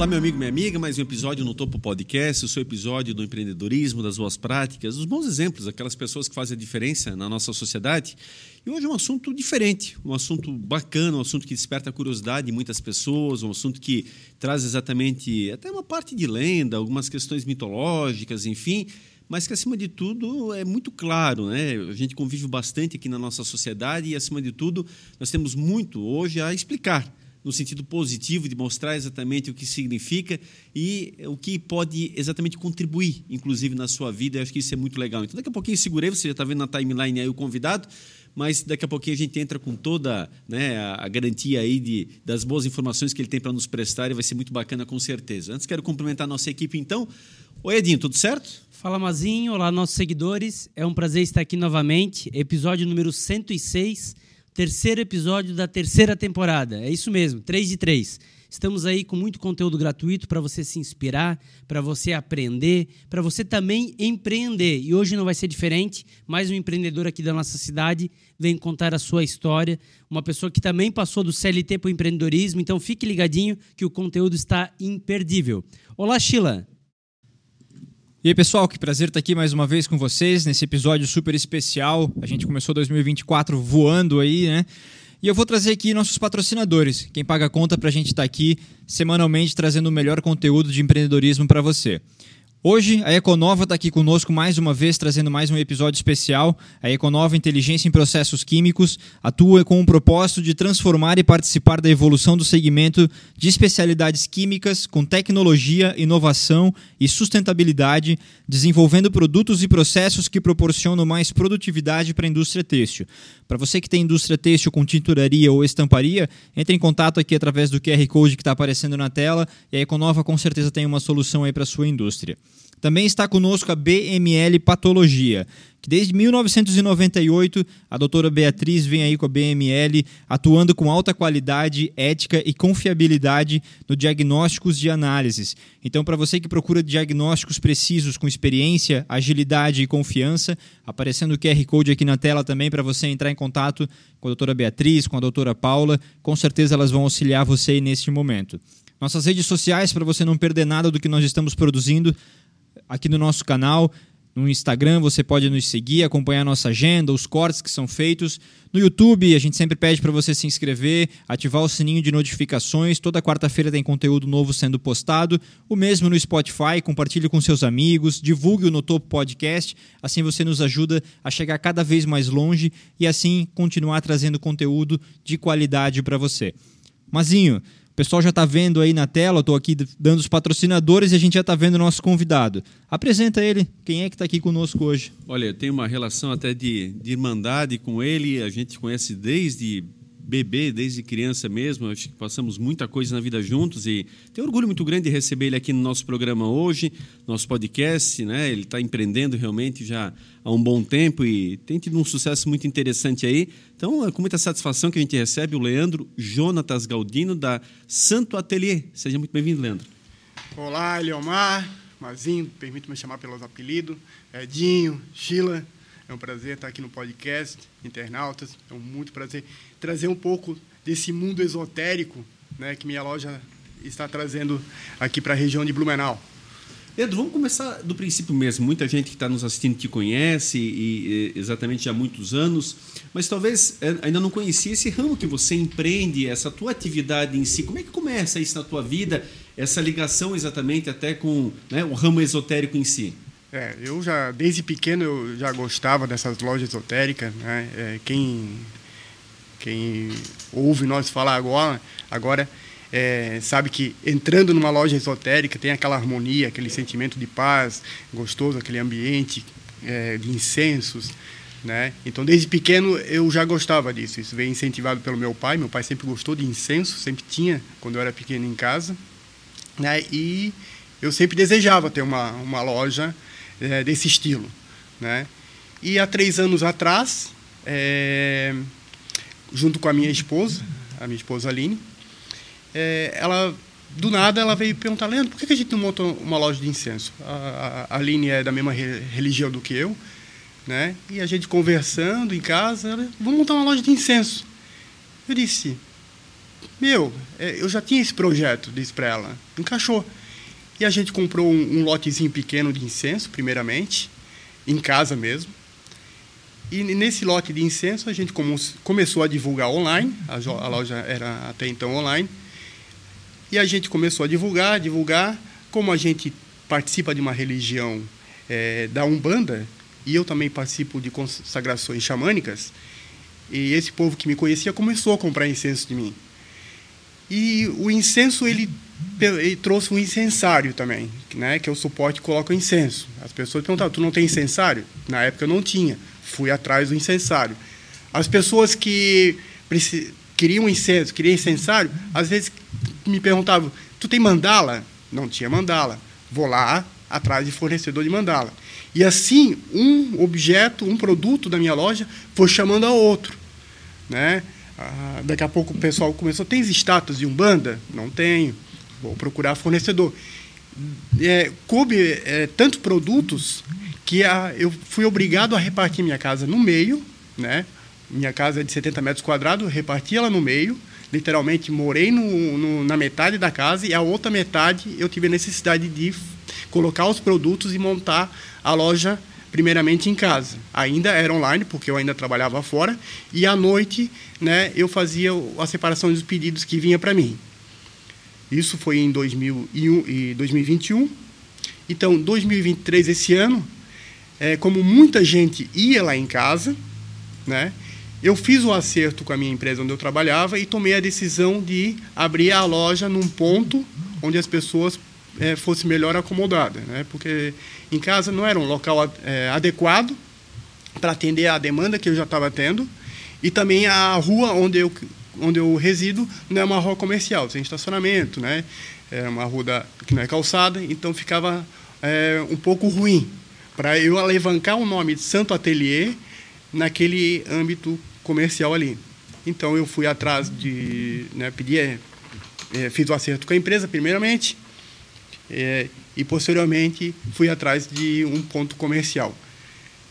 Olá, meu amigo, minha amiga, mais um episódio no Topo Podcast, o seu episódio do empreendedorismo, das boas práticas, dos bons exemplos, aquelas pessoas que fazem a diferença na nossa sociedade. E hoje é um assunto diferente, um assunto bacana, um assunto que desperta a curiosidade de muitas pessoas, um assunto que traz exatamente até uma parte de lenda, algumas questões mitológicas, enfim, mas que acima de tudo é muito claro, né? A gente convive bastante aqui na nossa sociedade e acima de tudo nós temos muito hoje a explicar no sentido positivo de mostrar exatamente o que significa e o que pode exatamente contribuir, inclusive na sua vida. Eu acho que isso é muito legal. Então, daqui a pouquinho segurei, você já está vendo na timeline aí o convidado, mas daqui a pouquinho a gente entra com toda né, a, garantia aí de, das boas informações que ele tem para nos prestar e vai ser muito bacana com certeza. Antes quero cumprimentar a nossa equipe então. Oi Edinho, tudo certo? Fala Mazinho, olá nossos seguidores. É um prazer estar aqui novamente, episódio número 106 terceiro episódio da terceira temporada. É isso mesmo, 3 de 3. Estamos aí com muito conteúdo gratuito para você se inspirar, para você aprender, para você também empreender. E hoje não vai ser diferente. Mais um empreendedor aqui da nossa cidade vem contar a sua história. Uma pessoa que também passou do CLT para o empreendedorismo. Então fique ligadinho que o conteúdo está imperdível. Olá, Sheila. E aí, pessoal, que prazer estar aqui mais uma vez com vocês nesse episódio super especial. A gente começou 2024 voando aí, né? E eu vou trazer aqui nossos patrocinadores, quem paga a conta para a gente estar aqui semanalmente trazendo o melhor conteúdo de empreendedorismo para você. Hoje, a Econova está aqui conosco mais uma vez, trazendo mais um episódio especial. A Econova Inteligência em Processos Químicos atua com o propósito de transformar e participar da evolução do segmento de especialidades químicas com tecnologia, inovação e sustentabilidade, desenvolvendo produtos e processos que proporcionam mais produtividade para a indústria têxtil. Para você que tem indústria têxtil com tinturaria ou estamparia, entre em contato aqui através do QR Code que está aparecendo na tela e a Econova com certeza tem uma solução aí para a sua indústria. Também está conosco a BML Patologia, que desde 1998 a doutora Beatriz vem aí com a BML atuando com alta qualidade, ética e confiabilidade no diagnósticos de análises. Então, para você que procura diagnósticos precisos com experiência, agilidade e confiança, aparecendo o QR Code aqui na tela também para você entrar em contato com a doutora Beatriz, com a doutora Paula, com certeza elas vão auxiliar você neste momento. Nossas redes sociais para você não perder nada do que nós estamos produzindo aqui no nosso canal. No Instagram você pode nos seguir, acompanhar nossa agenda, os cortes que são feitos. No YouTube a gente sempre pede para você se inscrever, ativar o sininho de notificações. Toda quarta-feira tem conteúdo novo sendo postado. O mesmo no Spotify, compartilhe com seus amigos, divulgue o No Podcast. Assim você nos ajuda a chegar cada vez mais longe e assim continuar trazendo conteúdo de qualidade para você. Mazinho, pessoal já está vendo aí na tela, estou aqui dando os patrocinadores e a gente já está vendo o nosso convidado. Apresenta ele, quem é que está aqui conosco hoje? Olha, eu tenho uma relação até de, de irmandade com ele, a gente conhece desde bebê, desde criança mesmo. Acho que passamos muita coisa na vida juntos e tenho orgulho muito grande de receber ele aqui no nosso programa hoje, nosso podcast. Né? Ele está empreendendo realmente já há um bom tempo e tem tido um sucesso muito interessante aí. Então, é com muita satisfação que a gente recebe o Leandro Jonatas Galdino, da Santo Atelier. Seja muito bem-vindo, Leandro. Olá, Eliomar, Mazinho, permite-me chamar pelos apelidos, Edinho, Sheila. É um prazer estar aqui no podcast, internautas. É um muito prazer trazer um pouco desse mundo esotérico né, que minha loja está trazendo aqui para a região de Blumenau. Pedro, vamos começar do princípio mesmo. Muita gente que está nos assistindo te conhece e, e, exatamente há muitos anos, mas talvez é, ainda não conhecia esse ramo que você empreende, essa tua atividade em si. Como é que começa isso na tua vida, essa ligação exatamente até com né, o ramo esotérico em si? É, eu já, desde pequeno, eu já gostava dessas lojas esotéricas. Né? É, quem, quem ouve nós falar agora, agora é, sabe que entrando numa loja esotérica tem aquela harmonia, aquele sentimento de paz gostoso, aquele ambiente é, de incensos. Né? Então, desde pequeno eu já gostava disso. Isso veio incentivado pelo meu pai. Meu pai sempre gostou de incenso, sempre tinha quando eu era pequeno em casa. Né? E eu sempre desejava ter uma, uma loja é, desse estilo. Né? E há três anos atrás, é, junto com a minha esposa, a minha esposa Aline, é, ela do nada ela veio perguntar, Leandro, por que a gente não monta uma loja de incenso? A, a Aline é da mesma religião do que eu, né? E a gente conversando em casa, ela, vamos montar uma loja de incenso. Eu disse, meu, é, eu já tinha esse projeto, disse para ela, encaixou. E a gente comprou um, um lotezinho pequeno de incenso, primeiramente, em casa mesmo. E nesse lote de incenso a gente começou a divulgar online, a loja era até então online. E a gente começou a divulgar, divulgar. Como a gente participa de uma religião é, da Umbanda, e eu também participo de consagrações xamânicas, e esse povo que me conhecia começou a comprar incenso de mim. E o incenso, ele, ele trouxe um incensário também, né, que é o suporte que coloca incenso. As pessoas perguntavam, tu não tem incensário? Na época eu não tinha fui atrás do incensário. As pessoas que queriam incenso, queriam incensário, às vezes me perguntavam: tu tem mandala? Não tinha mandala. Vou lá atrás de fornecedor de mandala. E assim, um objeto, um produto da minha loja foi chamando a outro. Né? Ah, daqui a pouco o pessoal começou: tens status de Umbanda? Não tenho. Vou procurar fornecedor. É, coube é, tantos produtos que a, eu fui obrigado a repartir minha casa no meio, né? Minha casa é de 70 metros quadrados, reparti ela no meio, literalmente morei no, no, na metade da casa e a outra metade eu tive a necessidade de colocar os produtos e montar a loja primeiramente em casa. Ainda era online, porque eu ainda trabalhava fora, e à noite né, eu fazia a separação dos pedidos que vinha para mim. Isso foi em 2001 e 2021. Então, 2023, esse ano, é, como muita gente ia lá em casa, né? Eu fiz o acerto com a minha empresa onde eu trabalhava e tomei a decisão de abrir a loja num ponto onde as pessoas é, fossem melhor acomodadas, né? Porque em casa não era um local é, adequado para atender a demanda que eu já estava tendo e também a rua onde eu onde eu resido não é uma rua comercial, sem estacionamento, né? É uma rua que não é calçada, então ficava é, um pouco ruim para eu alavancar o nome de Santo Atelier naquele âmbito comercial ali. Então eu fui atrás de, né, pedi, é, fiz o acerto com a empresa primeiramente é, e posteriormente fui atrás de um ponto comercial.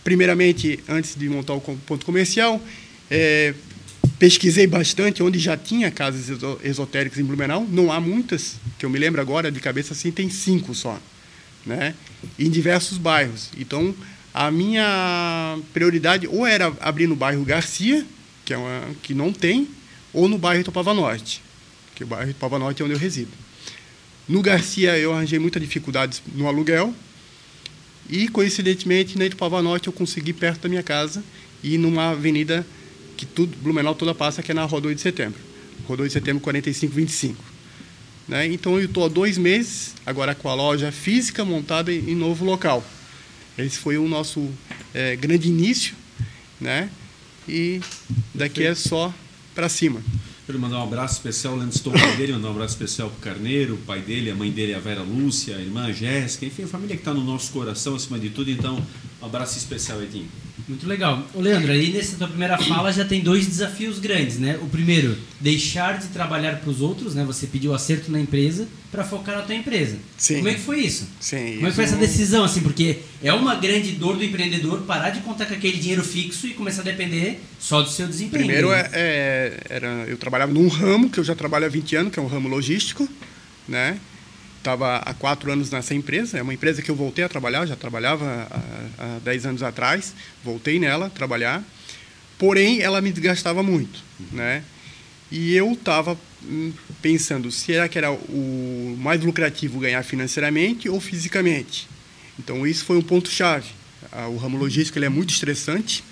Primeiramente, antes de montar o ponto comercial, pesquisei bastante onde já tinha casas esotéricas em Blumenau. Não há muitas, que eu me lembro agora de cabeça assim, tem cinco só né? em diversos bairros. Então, a minha prioridade ou era abrir no bairro Garcia, que, é uma, que não tem, ou no bairro Topava Norte, que é o bairro Topava Norte é onde eu resido. No Garcia, eu arranjei muitas dificuldades no aluguel, e, coincidentemente, na Itupava Norte eu consegui perto da minha casa e numa avenida que tudo, Blumenau toda passa, que é na Rua 2 de Setembro. Rua 2 de Setembro 4525. Né? Então eu estou há dois meses, agora com a loja física montada em, novo local. Esse foi o nosso é, grande início, né? E daqui é só para cima. Quero mandar um abraço especial, Leandro estou pai dele, mandar um abraço especial para o Carneiro, o pai dele, a mãe dele, a Vera Lúcia, a irmã Jéssica, enfim, a família que está no nosso coração acima de tudo. Então, um abraço especial, Edinho. Muito legal. Ô Leandro, aí nessa tua primeira fala já tem dois desafios grandes, né? O primeiro, deixar de trabalhar para os outros, né? Você pediu acerto na empresa para focar na tua empresa. Sim. Como é que foi isso? Sim. Como é que foi essa decisão, assim? Porque é uma grande dor do empreendedor parar de contar com aquele dinheiro fixo e começar a depender só do seu desempenho. Primeiro, é, é, era, eu trabalhava num ramo que eu já trabalho há 20 anos, que é um ramo logístico, né? Estava há quatro anos nessa empresa. É uma empresa que eu voltei a trabalhar, já trabalhava há, há dez anos atrás. Voltei nela trabalhar. Porém, ela me desgastava muito, né? E eu estava hum, pensando, será que era o mais lucrativo ganhar financeiramente ou fisicamente? Então, isso foi um ponto-chave. O ramo logístico ele é muito estressante,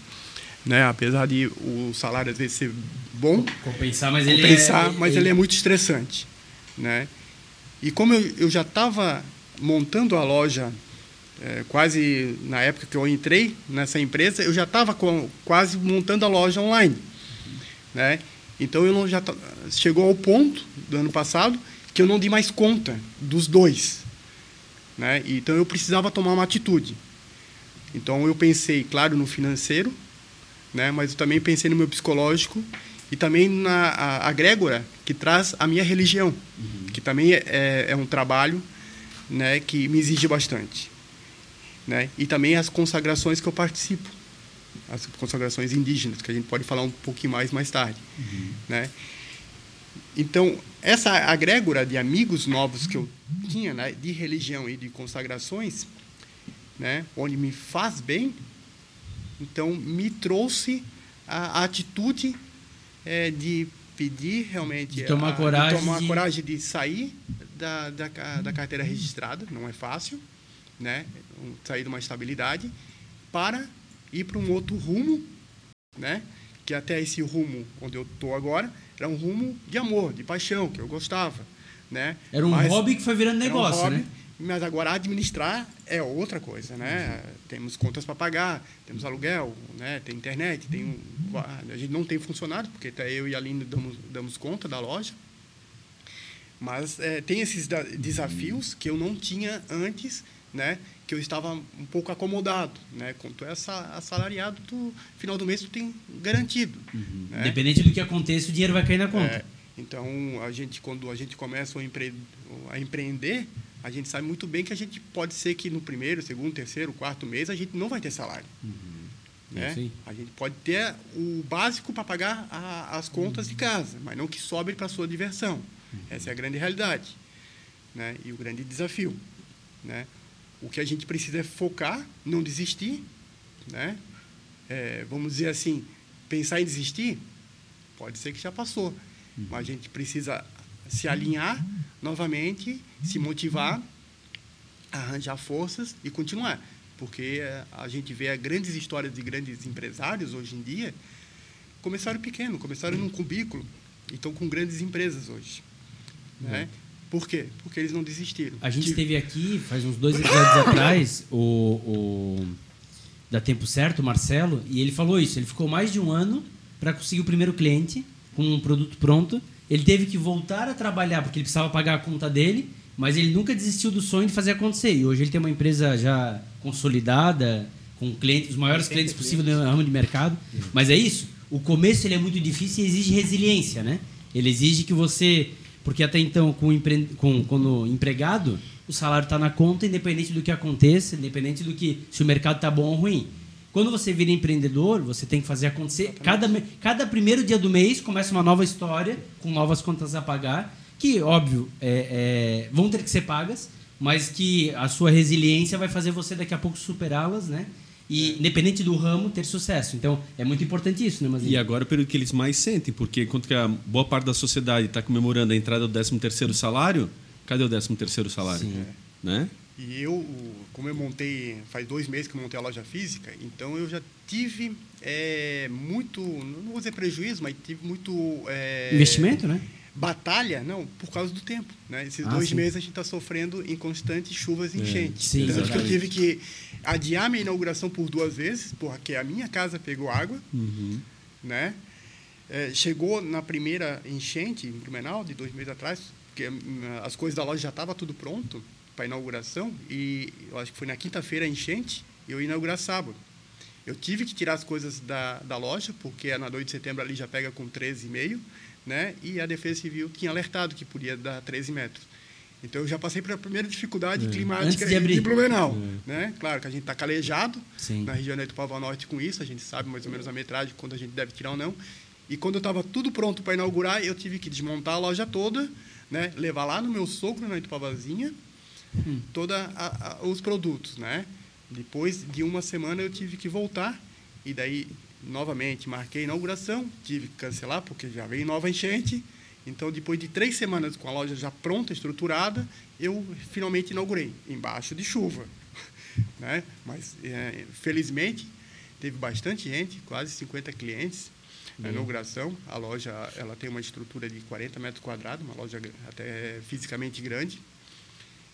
né? apesar de o salário às vezes ser bom. Compensar, mas, compensar, ele, é, mas ele é muito estressante. Né? E como eu, eu já estava montando a loja, é, quase na época que eu entrei nessa empresa, eu já estava quase montando a loja online. Né? Então eu não já chegou ao ponto do ano passado que eu não dei mais conta dos dois. Né? Então eu precisava tomar uma atitude. Então eu pensei, claro, no financeiro, né? mas eu também pensei no meu psicológico e também na a, a Grégora, que traz a minha religião, uhum. que também é, é, é, um trabalho né, que me exige bastante. Né? E também as consagrações que eu participo, as consagrações indígenas, que a gente pode falar um pouquinho mais mais tarde. Uhum. Né? então, essa agrégora de amigos novos que eu tinha, né, de religião e de consagrações, né, onde me faz bem, então me trouxe a, a atitude é, de pedir realmente De tomar a, coragem de tomar de- coragem de sair da, da, da carteira registrada, não é fácil, né, sair de uma estabilidade para ir para um outro rumo, né, que até esse rumo onde eu estou agora era um rumo de amor, de paixão, que eu gostava, né? Era um Mas- hobby que foi virando era um negócio, hobby, né? Mas agora administrar é outra coisa, né? Uhum. Temos contas para pagar, temos aluguel, né? Tem internet, tem um, a gente não tem funcionário porque até eu e a Aline damos, damos conta da loja. Mas é, tem esses desafios que eu não tinha antes, né? Que eu estava um pouco acomodado, né? Quando tu é assa- assalariado, tu final do mês tu tem garantido, né? Independente do que aconteça, o dinheiro vai cair na conta. É, então, a gente, quando a gente começa a empreender, a gente sabe muito bem que a gente pode ser que no primeiro, segundo, terceiro, quarto mês a gente não vai ter salário. Né? Isso aí. A gente pode ter o básico para pagar a- as contas de casa, mas não que sobre para a sua diversão. Essa é a grande realidade né? e o grande desafio. Né? O que a gente precisa é focar, não desistir. Né? É, vamos dizer assim, pensar em desistir, pode ser que já passou. Mas a gente precisa se alinhar novamente, se motivar, arranjar forças e continuar. Porque eh, a gente vê grandes histórias de grandes empresários hoje em dia, começaram pequeno, começaram num cubículo e estão com grandes empresas hoje. Né? Por quê? Porque eles não desistiram. A gente Tive- teve aqui, faz uns dois episódios atrás, o, o da Tempo Certo, o Marcelo, e ele falou isso. Ele ficou mais de um ano para conseguir o primeiro cliente com um produto pronto. Ele teve que voltar a trabalhar porque ele precisava pagar a conta dele, mas ele nunca desistiu do sonho de fazer acontecer. E hoje ele tem uma empresa já consolidada, com clientes, os maiores clientes possíveis no ramo de mercado. Mas é isso. O começo ele é muito difícil e exige resiliência, né? Ele exige que você porque até então, com, empre... com quando empregado, o salário está na conta, independente do que aconteça, independente do que se o mercado está bom ou ruim. Quando você vira empreendedor, você tem que fazer acontecer. Cada, cada primeiro dia do mês começa uma nova história, com novas contas a pagar, que, óbvio, é- é, vão ter que ser pagas, mas que a sua resiliência vai fazer você daqui a pouco superá-las, né? E, independente do ramo, ter sucesso. Então, é muito importante isso, né, Mazinho? E agora é o período que eles mais sentem, porque enquanto que a boa parte da sociedade está comemorando a entrada do 13º salário, cadê o 13º salário? Sim. Né? E eu, como eu montei, faz dois meses que eu montei a loja física, então eu já tive é, muito, não vou dizer prejuízo, mas tive muito... é, Investimento, né? Batalha, não, por causa do tempo. Né? Esses Ah, dois sim. meses a gente está sofrendo em constantes chuvas e enchentes. sim, Tanto que eu tive que adiar minha inauguração por duas vezes, porque a minha casa pegou água, né? É, chegou na primeira enchente em Blumenau, de dois meses atrás, porque hum, as coisas da loja já estavam tudo pronto para inauguração, e eu acho que foi na quinta-feira a enchente, e eu ia inaugurar sábado. Eu tive que tirar as coisas da, da loja, porque na 2 de setembro ali já pega com 13,5, né? e a Defesa Civil tinha alertado que podia dar 13 metros. Então eu já passei pela primeira dificuldade climática Antes de abrir. Blumenau. Né? Claro que a gente está calejado Sim. na região da Itupava Norte com isso, a gente sabe mais ou menos a metragem, quando a gente deve tirar ou não. E quando eu estava tudo pronto para inaugurar, eu tive que desmontar a loja toda, né? levar lá no meu sogro, na Itupavazinha, todos os produtos. Né? Depois de uma semana eu tive que voltar e daí novamente marquei a inauguração, tive que cancelar porque já veio nova enchente. Então, depois de três semanas com a loja já pronta, estruturada, eu finalmente inaugurei, embaixo de chuva. Né? Mas, é, felizmente, teve bastante gente, quase 50 clientes na inauguração. A loja ela tem uma estrutura de 40 metros quadrados, uma loja até fisicamente grande.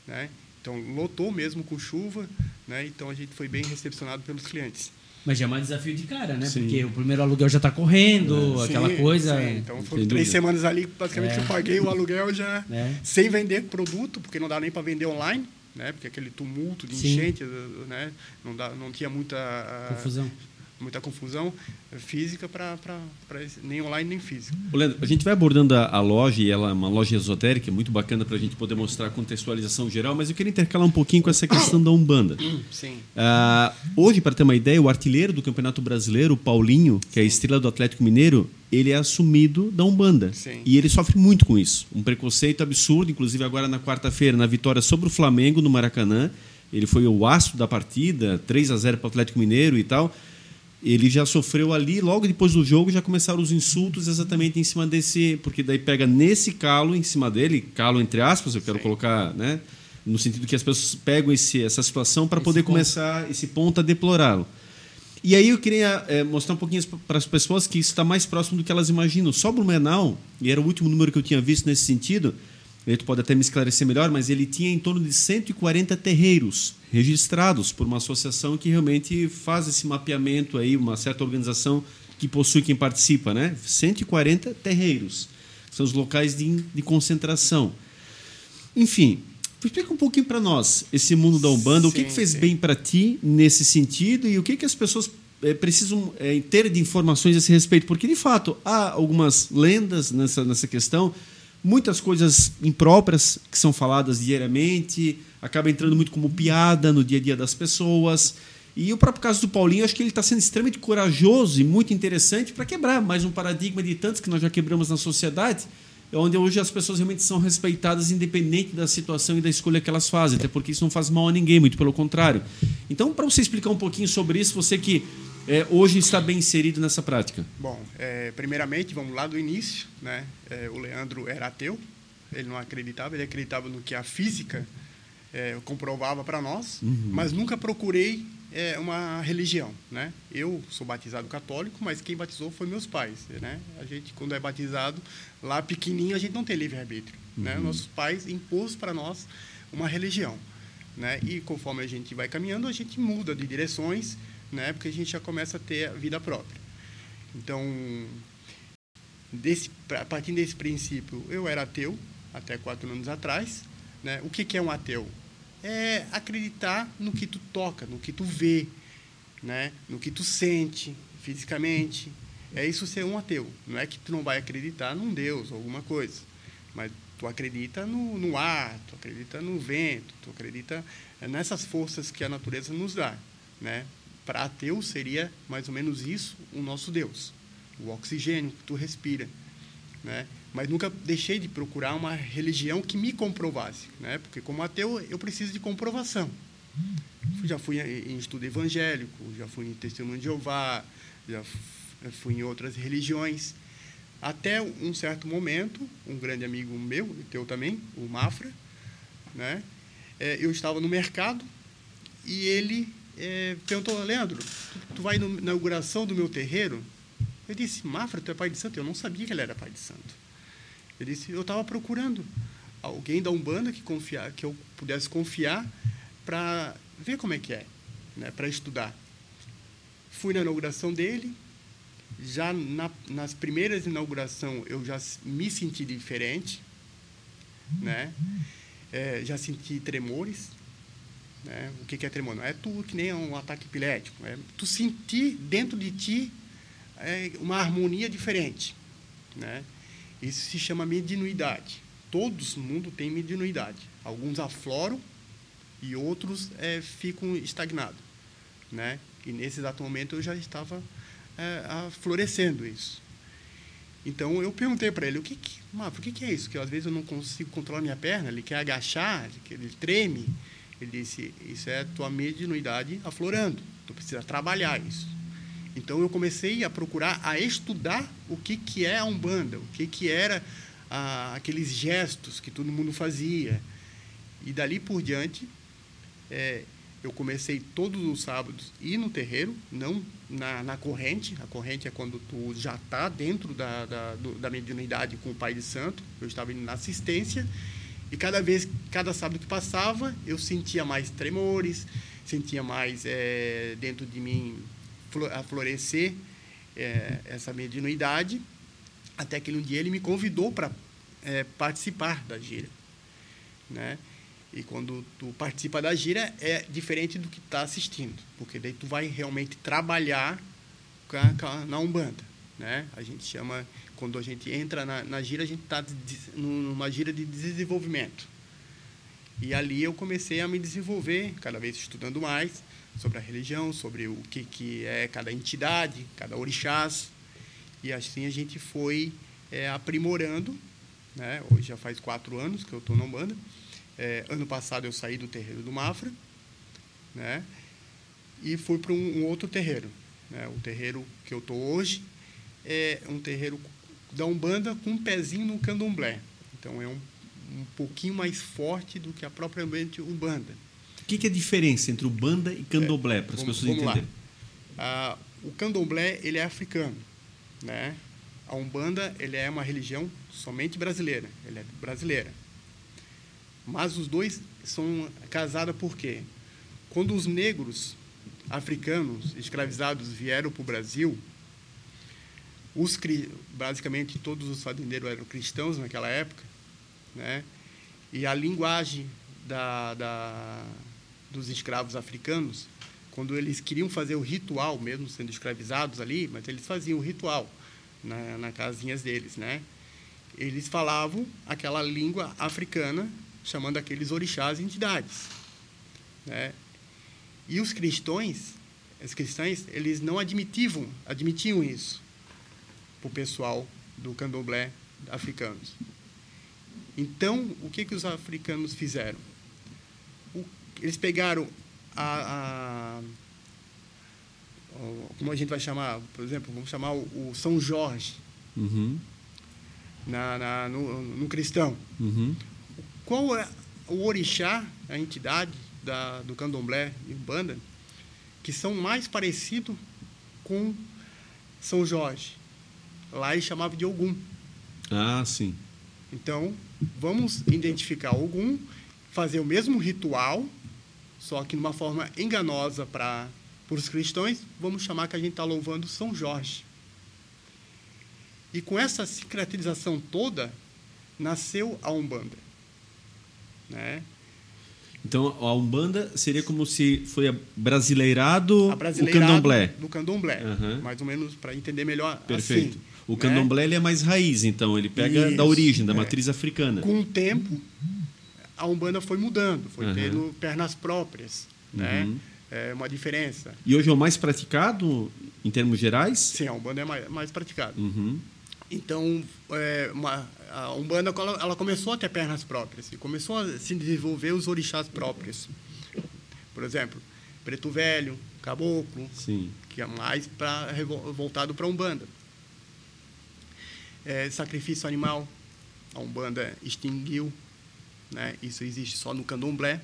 Né? Então, lotou mesmo com chuva. Né? Então, a gente foi bem recepcionado pelos clientes. Mas já é mais desafio de cara, né? Sim. Porque o primeiro aluguel já está correndo, aquela Sim, coisa. sim. Então, foram três semanas ali, basicamente, É. eu paguei o aluguel já É. sem vender produto, porque não dá nem para vender online, né? Porque aquele tumulto de Sim. enchente, né? Não, dá, não tinha muita... ah, Confusão. Muita confusão física para nem online nem física. Leandro, a gente vai abordando a, a, loja e ela é uma loja esotérica, muito bacana para a gente poder mostrar a contextualização geral, mas eu queria intercalar um pouquinho com essa questão da Umbanda. Sim. Uh, hoje, para ter uma ideia, o artilheiro do Campeonato Brasileiro, o Paulinho, que Sim. é a estrela do Atlético Mineiro, ele é assumido da Umbanda. Sim. E ele sofre muito com isso. Um preconceito absurdo, inclusive agora na quarta-feira, na vitória sobre o Flamengo no Maracanã. Ele foi o astro da partida, 3 a 0 para o Atlético Mineiro e tal ele já sofreu ali, logo depois do jogo já começaram os insultos exatamente em cima desse, porque daí pega nesse calo em cima dele, calo entre aspas, eu quero Sim. colocar, né, no sentido que as pessoas pegam esse, essa situação para poder ponto. começar esse ponto a deplorá-lo. E aí eu queria é, mostrar um pouquinho para as pessoas que isso está mais próximo do que elas imaginam. Só Blumenau, e era o último número que eu tinha visto nesse sentido, ele pode até me esclarecer melhor, mas ele tinha em torno de 140 terreiros registrados por uma associação que realmente faz esse mapeamento aí, uma certa organização que possui quem participa, né? 140 terreiros. São os locais de, de concentração. Enfim, explica um pouquinho para nós esse mundo da Umbanda, sim, o que, que fez sim. bem para ti nesse sentido e o que, que as pessoas é, precisam é, ter de informações a esse respeito, porque de fato há algumas lendas nessa, nessa questão muitas coisas impróprias que são faladas diariamente, acaba entrando muito como piada no dia a dia das pessoas. E o próprio caso do Paulinho, acho que ele está sendo extremamente corajoso e muito interessante para quebrar mais um paradigma de tantos que nós já quebramos na sociedade, onde hoje as pessoas realmente são respeitadas independente da situação e da escolha que elas fazem, até porque isso não faz mal a ninguém, muito pelo contrário. Então, para você explicar um pouquinho sobre isso, você que é, hoje está bem inserido nessa prática? Bom, é, primeiramente, vamos lá do início. Né? É, o Leandro era ateu, ele não acreditava, ele acreditava no que a física é, comprovava para nós, uhum. mas nunca procurei é, uma religião. Né? Eu sou batizado católico, mas quem batizou foi meus pais. Né? A gente, quando é batizado, lá pequenininho, a gente não tem livre-arbítrio. Né? Uhum. Né? Nossos pais impôs para nós uma religião. Né? E conforme a gente vai caminhando, a gente muda de direções, né? Porque a gente já começa a ter a vida própria. Então, desse, a partir desse princípio, eu era ateu até quatro anos atrás. Né? O que, que é um ateu? É acreditar no que tu toca, no que tu vê, né? no que tu sente fisicamente. É isso ser um ateu. Não é que tu não vai acreditar num Deus ou alguma coisa, mas tu acredita no, no ar, tu acredita no vento, tu acredita nessas forças que a natureza nos dá, né? Para ateu seria mais ou menos isso o nosso Deus, o oxigênio que tu respira, né? Mas nunca deixei de procurar uma religião que me comprovasse, né? Porque como ateu eu preciso de comprovação. Já fui em estudo evangélico, já fui em testemunho de Jeová, já fui em outras religiões. Até um certo momento, um grande amigo meu, teu também, o Mafra, né? É, eu estava no mercado e ele é, perguntou, Leandro, tu, tu vai na inauguração do meu terreiro? Eu disse, Mafra, tu é pai de santo? Eu não sabia que ele era pai de santo. Ele disse, eu estava procurando alguém da Umbanda que, confiar, que eu pudesse confiar para ver como é que é, né, para estudar. Fui na inauguração dele, já na, nas primeiras inaugurações eu já me senti diferente, né? É, já senti tremores, né? O que é tremor? É tu que nem um ataque epilético. É tu sentir dentro de ti é, uma harmonia diferente. Né? Isso se chama mediunidade. Todos no mundo têm mediunidade. Alguns afloram e outros é, ficam estagnados. Né? E nesse exato momento eu já estava é, florescendo isso. Então eu perguntei para ele o que, que, o que, que é isso? Que às vezes eu não consigo controlar minha perna, ele quer agachar, ele treme. Ele disse: Isso é tua mediunidade aflorando. Tu precisa trabalhar isso. Então eu comecei a procurar, a estudar o que, que é a Umbanda, o que, que era ah, aqueles gestos que todo mundo fazia. E dali por diante, é, eu comecei todos os sábados ir no terreiro, não na, na corrente. A corrente é quando tu já está dentro da, da, da mediunidade com o Pai de Santo. Eu estava indo na assistência e cada vez, cada sábado que passava, eu sentia mais tremores, sentia mais é, dentro de mim a florescer é, essa mediunidade, até que um dia ele me convidou para é, participar da gira. Né? E quando tu participa da gira, é diferente do que está assistindo, porque daí tu vai realmente trabalhar na Umbanda. Né? A gente chama, quando a gente entra na, na gira, a gente está numa gira de desenvolvimento. E ali eu comecei a me desenvolver, cada vez estudando mais sobre a religião, sobre o que, que é cada entidade, cada orixás. E assim a gente foi é, aprimorando. Né? Hoje já faz quatro anos que eu estou na Umbanda. É, ano passado eu saí do terreiro do Mafra né? e fui para um, um, outro terreiro. Né? O terreiro que eu estou hoje é um terreiro da Umbanda com um pezinho no candomblé. Então é um, um pouquinho mais forte do que a própria Umbanda. O que, que é a diferença entre Umbanda e candomblé, é, para as vamos, pessoas vamos entenderem? Ah, o candomblé ele é africano. Né? A Umbanda ele é uma religião somente brasileira. Ele é brasileira. Mas os dois são casados por quê? Quando os negros africanos escravizados vieram para o Brasil, os, basicamente todos os fazendeiros eram cristãos naquela época, né? e a linguagem da, da, dos escravos africanos, quando eles queriam fazer o ritual, mesmo sendo escravizados ali, mas eles faziam o ritual na, na casinhas deles, né? Eles falavam aquela língua africana, chamando aqueles orixás entidades, né? E os cristãos, os cristãos, eles não admitiam, admitiam isso para o pessoal do candomblé africanos. Então, o que, que os africanos fizeram? O, eles pegaram a, a, como a gente vai chamar, por exemplo, vamos chamar o, o São Jorge uhum. na, na, no, no cristão. Uhum. Qual é o orixá, a entidade da, do candomblé e umbanda, que são mais parecidos com São Jorge? Lá eles chamavam de Ogum. Ah, sim. Então, vamos identificar Ogum, fazer o mesmo ritual, só que de uma forma enganosa para os cristãos, vamos chamar que a gente está louvando São Jorge. E com essa sincretização toda, nasceu a Umbanda. Né? Então, a Umbanda seria como se foi brasileirado o candomblé. Do candomblé, uhum. mais ou menos para entender melhor Perfeito. Assim, o candomblé né? ele é mais raiz, então, ele pega Isso, da origem, da é. matriz africana. Com o tempo, a Umbanda foi mudando, foi uhum. tendo pernas próprias, né? Uhum. É uma diferença. E hoje é o mais praticado em termos gerais? Sim, a Umbanda é mais, mais praticada. Uhum. Então, é, uma, a Umbanda ela começou a ter pernas próprias e começou a se desenvolver os orixás próprios. Por exemplo, Preto Velho, Caboclo, Sim. que é mais pra, voltado para a Umbanda. É, sacrifício animal, a Umbanda extinguiu. Né? Isso existe só no candomblé,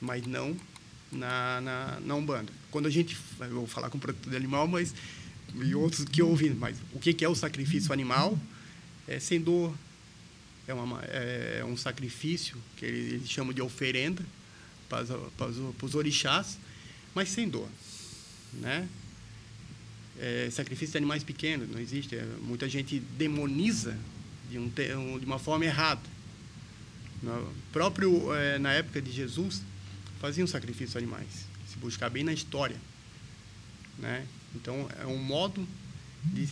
mas não na, na, na Umbanda. Quando a gente. Eu vou falar com o produto de animal, mas e outros que ouvem, mas o que é o sacrifício animal? É sem dor. É, uma, é um sacrifício que eles chamam de oferenda para, para, para os orixás, mas sem dor. Né? É, sacrifício de animais pequenos, não existe. É, muita gente demoniza de, um, de uma forma errada. No próprio é, na época de Jesus faziam sacrifício de animais. Se buscar bem na história, né? Então, é um modo de,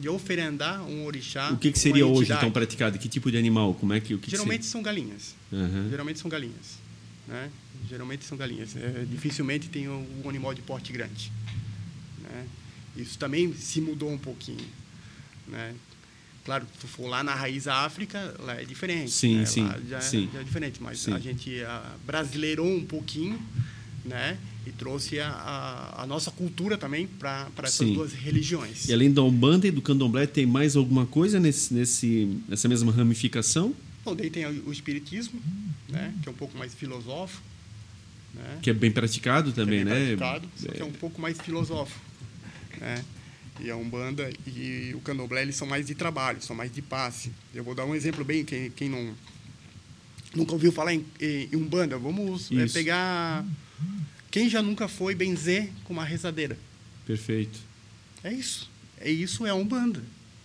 de oferendar um orixá. O que, que seria hoje, então, praticado? Que tipo de animal? Como é que, o que Geralmente que são galinhas. Uhum. Geralmente são galinhas. Né? Geralmente são galinhas. É, dificilmente tem um animal de porte grande. Né? Isso também se mudou um pouquinho. Né? Claro, se for lá na raiz África, lá é diferente. Sim, né? sim, lá já, sim. já é diferente, mas sim. a gente a, brasileirou um pouquinho, né? e trouxe a, a, a nossa cultura também para essas Sim. duas religiões. E além da Umbanda e do Candomblé, tem mais alguma coisa nesse, nesse, nessa mesma ramificação? Bom, daí tem o Espiritismo, né, que é um pouco mais filosófico. Né? Que é bem praticado também, é bem né? Praticado, que é um pouco mais filosófico. Né? E a Umbanda e o Candomblé eles são mais de trabalho, são mais de passe. Eu vou dar um exemplo bem, quem, quem não nunca ouviu falar em, em Umbanda, vamos é, pegar quem já nunca foi benzer com uma rezadeira? Perfeito. É isso. É isso é a Umbanda.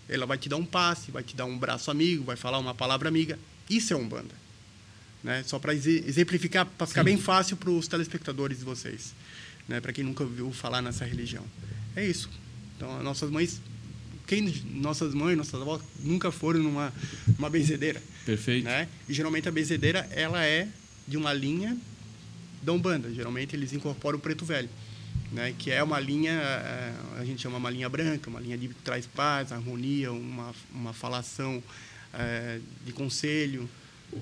Ela vai te dar um passe, vai te dar um braço amigo, vai falar uma palavra amiga. Isso é Umbanda. Né? Só para exemplificar, para ficar Sim. bem fácil para os telespectadores de vocês, né? para quem nunca ouviu falar nessa religião. É isso. Então, as nossas mães, quem nossas mães, nossas avós nunca foram numa uma benzedeira, Perfeito. né? E geralmente a benzedeira ela é de uma linha da Umbanda. Geralmente eles incorporam o preto velho, né? Que é uma linha, eh, a gente chama uma linha branca, uma linha de que traz paz, harmonia, uma uma falação eh, de conselho.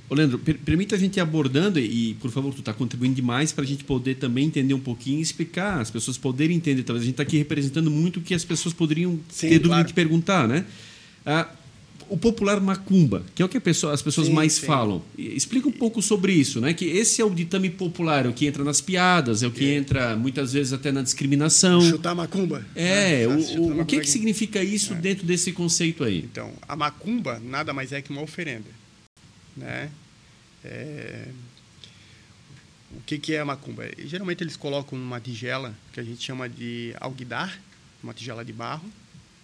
Ô, Leandro, per permita a gente ir abordando e, por favor, tu está contribuindo demais para a gente poder também entender um pouquinho e explicar, as pessoas poderem entender. Talvez a gente está aqui representando muito o que as pessoas poderiam Sim, ter dúvida claro. de perguntar, né? Ah, o popular macumba, que é o que a pessoa- as pessoas Sim, mais sim. falam. Explica um pouco sobre isso, né? Que esse é o ditame popular, é o que entra nas piadas, é o que entra muitas vezes até na discriminação. Chutar macumba. É, né? o, o- o macumba que, que aqui. significa isso dentro desse conceito aí? Então, a macumba nada mais é que uma oferenda, né? É, O que, que é a macumba? Geralmente eles colocam numa tigela que a gente chama de alguidar, uma tigela de barro,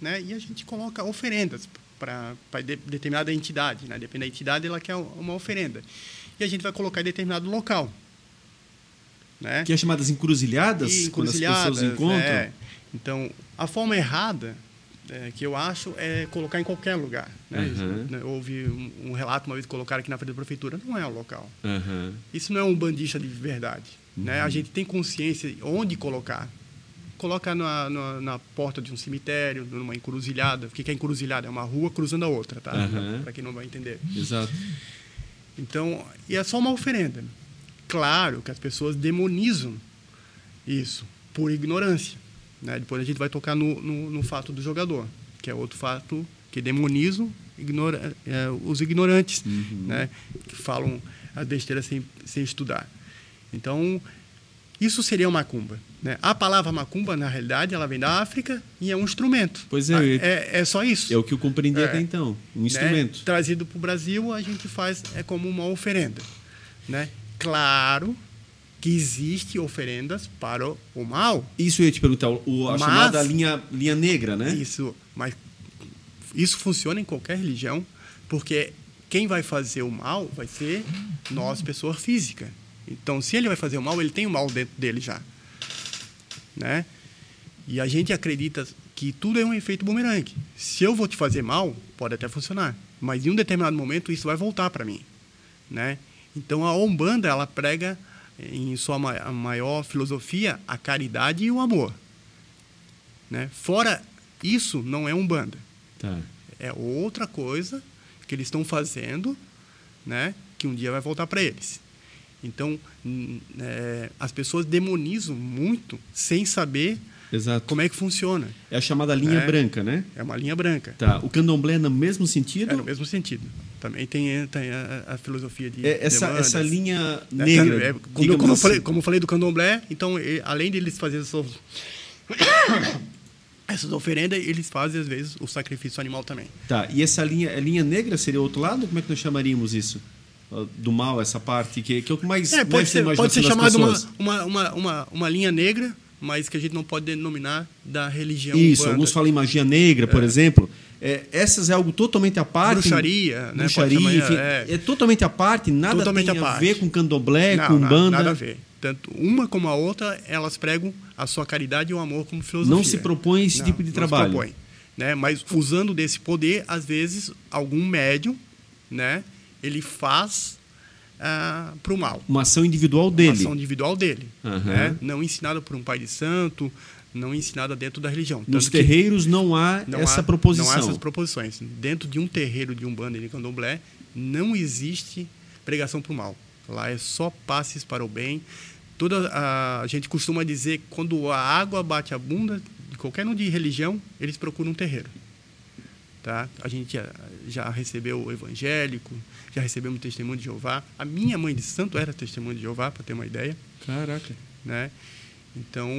né? E a gente coloca oferendas para de, determinada entidade, né? Depende da entidade, ela quer uma oferenda. E a gente vai colocar em determinado local, né? Que é chamadas encruzilhadas, E quando as pessoas encruzilhadas, encontram. é. Então, a forma errada é, que eu acho é colocar em qualquer lugar. Né? Uhum. Né, Houve um, um relato uma vez que colocaram aqui na frente da prefeitura, não é o local. Aham. Isso não é um bandista de verdade. Né? Uhum. A gente tem consciência onde colocar. Coloca na, na, na porta de um cemitério, numa encruzilhada. O que é encruzilhada? É uma rua cruzando a outra, tá? Uhum. Para quem não vai entender. Exato. Então, e é só uma oferenda. Claro que as pessoas demonizam isso por ignorância. Né? Depois a gente vai tocar no, no, no fato do jogador, que é outro fato que demonizam ignora, é, os ignorantes, né? que falam a besteira sem, sem estudar. Então, isso seria uma macumba. Né? A palavra macumba, na realidade, ela vem da África e é um instrumento. Pois é, eu- é, é só isso É o que eu compreendi É. até então. Um né? instrumento. Trazido para o Brasil, a gente faz é como uma oferenda. Né? Claro que existe oferendas para o, mal. Isso eu ia te perguntar, o, a Mas- chamada linha, linha negra, né? Isso, mas isso funciona em qualquer religião, porque quem vai fazer o mal vai ser nós, pessoa física. Então, se ele vai fazer o mal, ele tem o mal dentro dele já. Né? E a gente acredita que tudo é um efeito bumerangue. Se eu vou te fazer mal, pode até funcionar, mas em um determinado momento isso vai voltar para mim, né? Então a Umbanda ela prega em sua maior filosofia a caridade e o amor, né? Fora isso não é Umbanda, Tá. é outra coisa que eles estão fazendo, né? Que um dia vai voltar para eles. Então é, as pessoas demonizam muito sem saber Exato. como é que funciona. É a chamada linha É. branca, né? É uma linha branca. Tá. O candomblé é no mesmo sentido? É no mesmo sentido. Também tem, tem a, a filosofia de É essa, demandas. essa linha É, negra. é, como, como, assim. falei, como eu falei do candomblé, então, além de eles fazerem essas, essas oferendas, eles fazem, às vezes, o sacrifício animal também. Tá. E essa linha, a linha negra seria o outro lado? Como é que nós chamaríamos isso? Ó, Do mal, essa parte que, que é o que mais É, pode ser, pode ser chamado uma, uma, uma, uma linha negra, mas que a gente não pode denominar da religião Isso, alguns falam em magia negra, por exemplo. É, essas é algo totalmente à parte. Bruxaria, né? Bruxaria, chamar, enfim. é. É. totalmente à parte, nada Totalmente tem a parte. ver com candomblé, Não, com banda. Nada a ver. Tanto uma como a outra, elas pregam a sua caridade e o amor como filosofia. Não se propõe esse Não, tipo de não se trabalho. propõe, né? Mas usando desse poder, às vezes, algum médium, né? Ele faz para o mal. Uma ação individual Uma dele. ação individual dele. Aham. Né? Não ensinada por um pai de santo, não ensinada dentro da religião. Nos Tanto que terreiros não há não essa há- proposição. Não há essas proposições. Dentro de um terreiro de Umbanda e de Candomblé, não existe pregação para o mal. Lá é só passes para o bem. Toda a, a gente costuma dizer que quando a água bate a bunda de qualquer um de religião, eles procuram um terreiro. Tá? A gente já, já recebeu o evangélico, já recebemos testemunho de Jeová. A minha mãe de santo era testemunho de Jeová, para ter uma ideia Caraca. né? Então,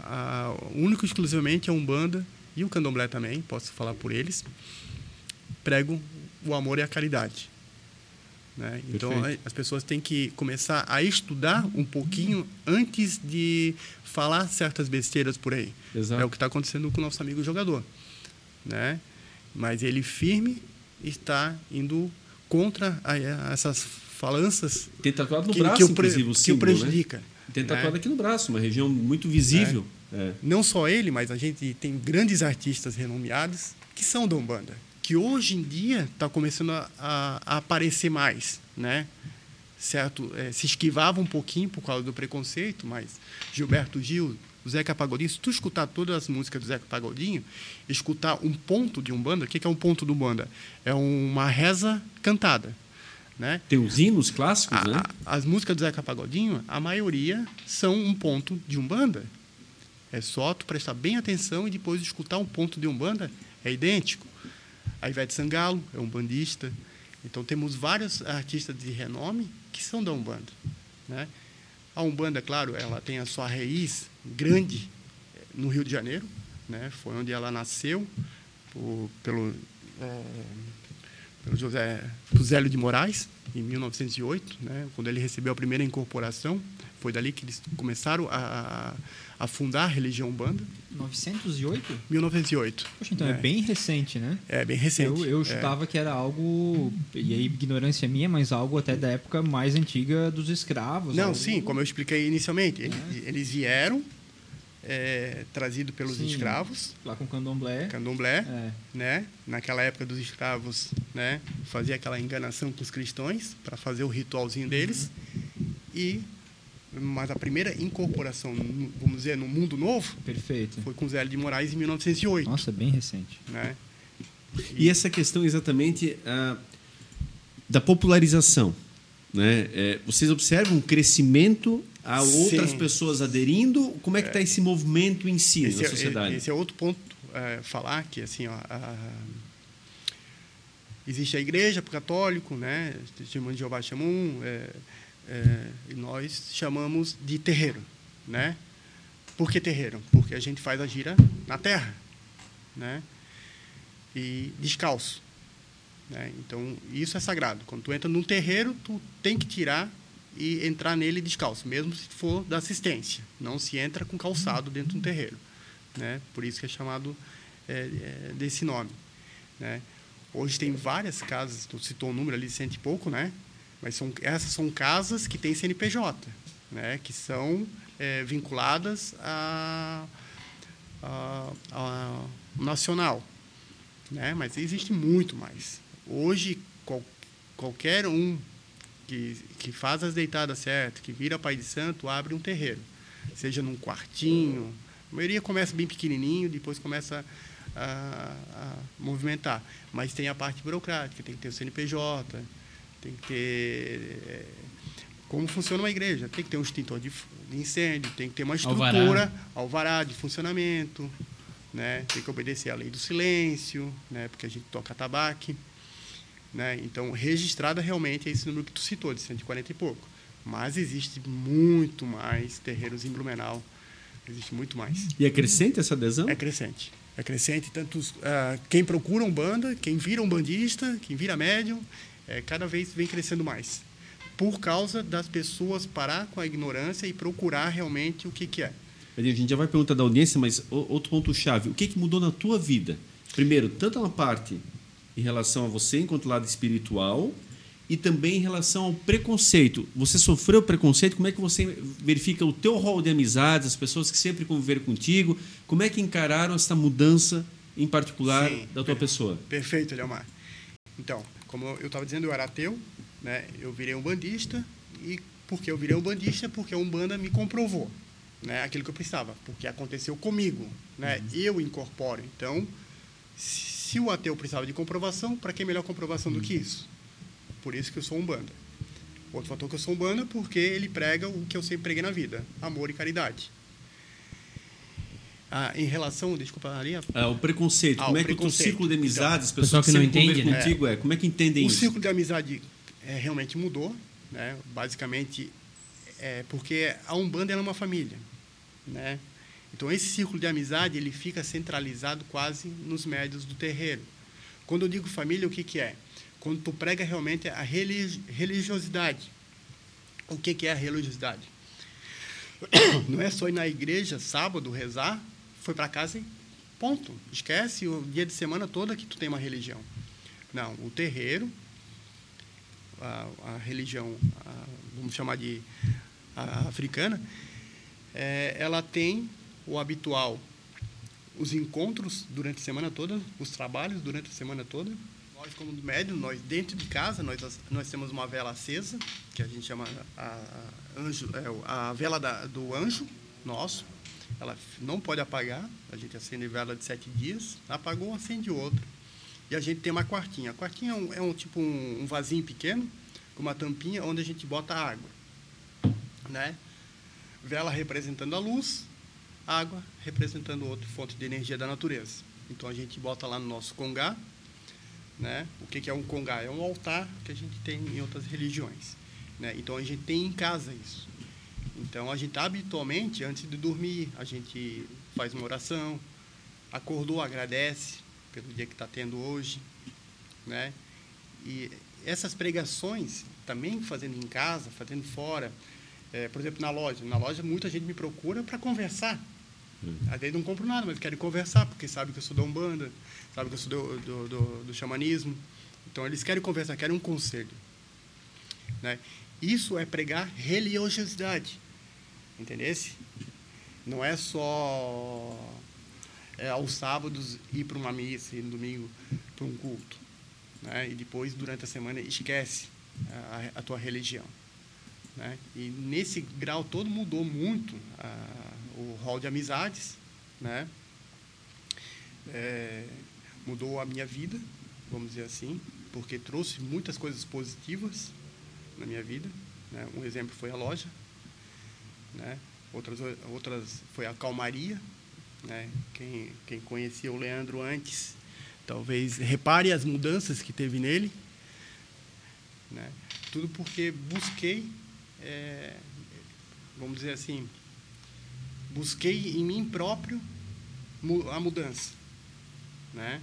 a, único exclusivamente a Umbanda e o Candomblé também, posso falar por eles, pregam o amor e a caridade. Né? Então, Perfeito. as pessoas têm que começar a estudar um pouquinho antes de falar certas besteiras por aí. Exato. É o que está acontecendo com o nosso amigo jogador. Né? Mas ele firme está indo contra a- a essas falanças Tem tatuado no que, braço, que o, inclusive, o que o símbolo, né? prejudica. Tem né? tatuado aqui no braço, uma região muito visível. É. Não só ele, mas a gente tem grandes artistas renomeados que são da Umbanda, que hoje em dia está começando a, a, a, aparecer mais, né? Certo? É, se esquivava um pouquinho por causa do preconceito, mas Gilberto Gil, o Zeca Pagodinho, se tu escutar todas as músicas do Zeca Pagodinho, escutar um ponto de Umbanda, o que é um ponto de Umbanda? É uma reza cantada. Né? Tem os hinos clássicos, a, né? A, as músicas do Zeca Pagodinho, a maioria são um ponto de Umbanda. É só tu prestar bem atenção e depois escutar um ponto de Umbanda, é idêntico. A Ivete Sangalo é um bandista. Então temos vários artistas de renome que são da Umbanda. Né? A Umbanda, claro, ela tem a sua raiz grande eh, no Rio de Janeiro, né? foi onde ela nasceu, por, pelo, é, pelo José Zélio de Moraes, em 1908, né? quando ele recebeu a primeira incorporação. Foi dali que eles começaram a, a fundar a religião Umbanda. 908? 1908. Poxa, então é, é bem recente, né? É, bem recente. Eu, eu chutava é. que era algo, e aí ignorância minha, mas algo até da época mais antiga dos escravos. Não, algo... sim, como eu expliquei inicialmente. É. Eles, eles vieram, é, trazido pelos Sim, escravos. Lá com candomblé. Candomblé, é. né? Naquela época dos escravos, né? Fazia aquela enganação com os cristãos para fazer o ritualzinho deles. Uhum. E mas a primeira incorporação, vamos dizer, no mundo novo, Perfeito. foi com Zé de Moraes em 1908. Nossa, bem recente. Né? E, e essa questão exatamente uh, da popularização, né? É, vocês observam um crescimento a outras Sim. pessoas aderindo? Como é que está esse movimento em si esse na é, sociedade? Esse é outro ponto é, falar que assim, ó, a, existe a igreja católico, né? Testemunho de Jeová chamam é, é, e nós chamamos de terreiro, né? Por que terreiro? Porque a gente faz a gira na terra, né? E descalço, né? Então isso é sagrado. Quando tu entra num terreiro, tu tem que tirar e entrar nele descalço, mesmo se for da assistência. Não se entra com calçado dentro de um terreiro, né? Por isso que é chamado é, é, desse nome, né? Hoje tem várias casas, tu citou um número ali, cento e pouco, né? Mas são, essas são casas que têm CNPJ, né? Que são é, vinculadas a, a, a, nacional, né? Mas existe muito mais. Hoje qual, qualquer um que, que faz as deitadas certas, que vira pai de santo, abre um terreiro. Seja num quartinho. A maioria começa bem pequenininho, depois começa a, a movimentar. Mas tem a parte burocrática, tem que ter o CNPJ, tem que ter é, como funciona uma igreja. Tem que ter um extintor de, de incêndio, tem que ter uma estrutura, alvará, alvará de funcionamento, né? tem que obedecer à lei do silêncio, né? porque a gente toca tabaque. Né? Então, registrada realmente é esse número que tu citou, de 140 e pouco. Mas existe muito mais terreiros em Blumenau. Existe muito mais. E é crescente essa adesão? É crescente. É crescente. Tanto uh, quem procura um banda, quem vira um bandista, quem vira médium, é, cada vez vem crescendo mais. Por causa das pessoas parar com a ignorância e procurar realmente o que, que é. A gente já vai perguntar da audiência, mas outro ponto-chave. O que, que mudou na tua vida? Primeiro, tanto uma parte em relação a você enquanto lado espiritual e também em relação ao preconceito. Você sofreu preconceito? Como é que você verifica o teu rol de amizades, as pessoas que sempre conviveram contigo? Como é que encararam essa mudança em particular Sim, da tua per pessoa? Perfeito, Leomar. Então, como eu estava dizendo, eu era ateu, né? eu virei um bandista, e porque eu virei um bandista, porque a Umbanda me comprovou né? aquilo que eu precisava, porque aconteceu comigo. Né? Uhum. Eu incorporo. Então, se o ateu precisava de comprovação, para que melhor comprovação do que isso? Por isso que eu sou um banda. Outro fator que eu sou um banda porque ele prega o que eu sempre preguei na vida: amor e caridade. Ah, em relação, desculpa, Maria. Ah, o preconceito. Ah, como o é que o teu círculo de amizades, então, pessoal que não entende, né? contigo, é. Como é que entendem o isso? O círculo de amizade é, realmente mudou, né? Basicamente, é porque a Umbanda é uma família, né? Então, esse círculo de amizade ele fica centralizado quase nos médios do terreiro. Quando eu digo família, o que, que é? Quando tu prega realmente a religiosidade. O que, que é a religiosidade? Não é só ir na igreja sábado rezar, foi para casa e ponto. Esquece o dia de semana toda que tu tem uma religião. Não, o terreiro, a, a religião, a, vamos chamar de africana, é, ela tem o habitual, os encontros durante a semana toda, os trabalhos durante a semana toda. Nós, como médium, nós dentro de casa, nós, nós temos uma vela acesa, que a gente chama a, a anjo, é, a vela da, do anjo nosso. Ela não pode apagar, a gente acende vela de sete dias, apagou, acende outra. E a gente tem uma quartinha. A quartinha é um, é um tipo um, um vasinho pequeno, com uma tampinha, onde a gente bota água. Né? Vela representando a luz, água representando outra fonte de energia da natureza. Então a gente bota lá no nosso congá, né? O que, é um congá? É um altar que a gente tem em outras religiões, né? Então a gente tem em casa isso. Então a gente habitualmente antes de dormir a gente faz uma oração, acordou agradece pelo dia que está tendo hoje, né? E essas pregações também fazendo em casa, fazendo fora, é, por exemplo na loja, na loja muita gente me procura para conversar às vezes não compro nada, mas querem conversar, porque sabe que eu sou da Umbanda, sabe que eu sou do, do, do, do xamanismo. Então, eles querem conversar, querem um conselho. Né? Isso é pregar religiosidade. Entendesse? Não é só é, aos sábados ir para uma missa e no domingo para um culto. Né? E depois, durante a semana, esquece a, a tua religião. Né? E nesse grau todo mudou muito a, o hall de amizades, né? É, mudou a minha vida, vamos dizer assim, porque trouxe muitas coisas positivas na minha vida. Né? Um exemplo foi a loja, né? outras, outras foi a calmaria. Né? Quem, quem conhecia o Leandro antes, talvez repare as mudanças que teve nele. Né? Tudo porque busquei, é, vamos dizer assim, busquei em mim próprio a mudança, né?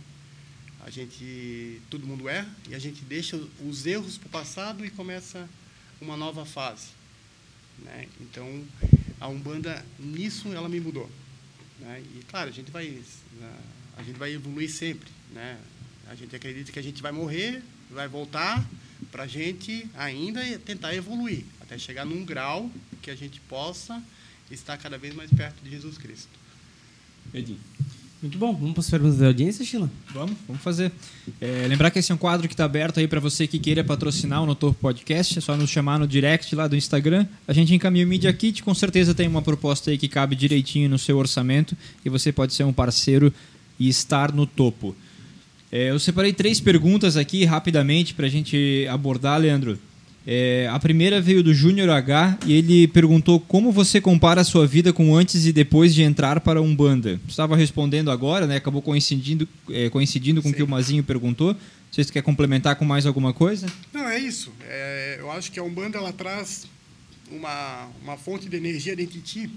A gente, todo mundo erra e a gente deixa os erros para o passado e começa uma nova fase, né? Então, a umbanda nisso ela me mudou, né? E claro, a gente vai, a gente vai evoluir sempre, né? A gente acredita que a gente vai morrer, vai voltar para a gente ainda tentar evoluir até chegar num grau que a gente possa está cada vez mais perto de Jesus Cristo. Edinho. Muito bom. Vamos para as perguntas da audiência, Sheila? Vamos, vamos fazer. É, lembrar que esse é um quadro que está aberto aí para você que queira patrocinar o Notor Podcast. É só nos chamar no direct lá do Instagram. A gente encaminha o Media Kit. Com certeza tem uma proposta aí que cabe direitinho no seu orçamento e você pode ser um parceiro e estar no topo. É, eu separei três perguntas aqui rapidamente para a gente abordar, Leandro. É, a primeira veio do Júnior H e ele perguntou como você compara a sua vida com antes e depois de entrar para Umbanda. Estava respondendo agora, né? Acabou coincidindo, é, coincidindo com o que o Mazinho perguntou. Não sei se quer complementar com mais alguma coisa. Não, é isso. É, eu acho que a Umbanda ela traz uma, uma fonte de energia dentro de ti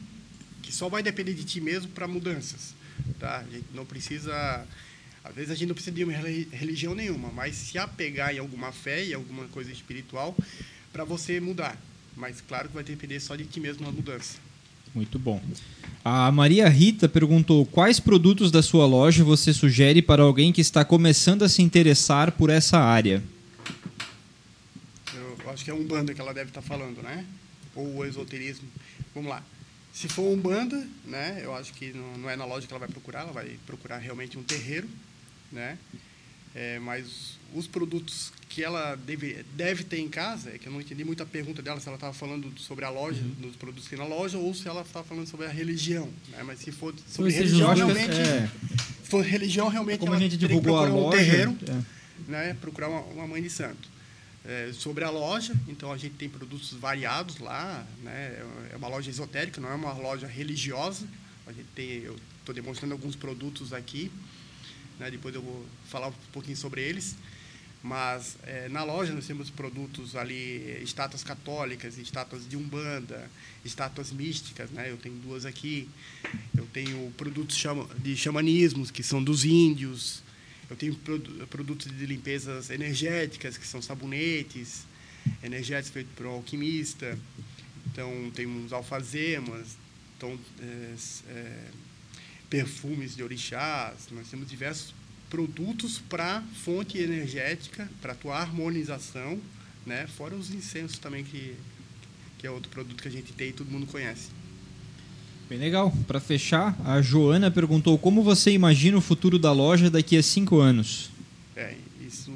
que só vai depender de ti mesmo para mudanças. Tá? A gente não precisa às vezes a gente não precisa de uma religião nenhuma, mas se apegar em alguma fé e alguma coisa espiritual para você mudar. Mas claro que vai depender só de ti mesmo a mudança. Muito bom. A Maria Rita perguntou quais produtos da sua loja você sugere para alguém que está começando a se interessar por essa área. Eu acho que é um banda que ela deve estar falando, né? Ou o esoterismo. Vamos lá. Se for um banda, né? Eu acho que não é na loja que ela vai procurar, ela vai procurar realmente um terreiro né? É, mas os produtos que ela deve, deve ter em casa, é que eu não entendi muito a pergunta dela, se ela estava falando sobre a loja, uhum. dos produtos que tem na loja, ou se ela estava falando sobre a religião. Né? Mas se for sobre religião, realmente. É. Se for religião, realmente. Como a gente divulgou a loja. Um terreiro, é. né? procurar uma, uma mãe de santo. É, sobre a loja, então a gente tem produtos variados lá, né? É uma loja esotérica, não é uma loja religiosa. A gente tem, eu estou demonstrando alguns produtos aqui né? depois eu vou falar um pouquinho sobre eles. Mas é, na loja nós temos produtos ali, estátuas católicas, estátuas de umbanda, estátuas místicas, né? Eu tenho duas aqui. Eu tenho produtos de xamanismos, que são dos índios. Eu tenho produtos de limpezas energéticas, que são sabonetes, energéticos feitos por um alquimista. Então, tem uns alfazemas, então, é, é, perfumes de orixás, nós temos diversos produtos para fonte energética, para tua harmonização, né? fora os incensos também, que, que é outro produto que a gente tem e todo mundo conhece. Bem legal. Para fechar, a Joana perguntou como você imagina o futuro da loja daqui a cinco anos. É, isso.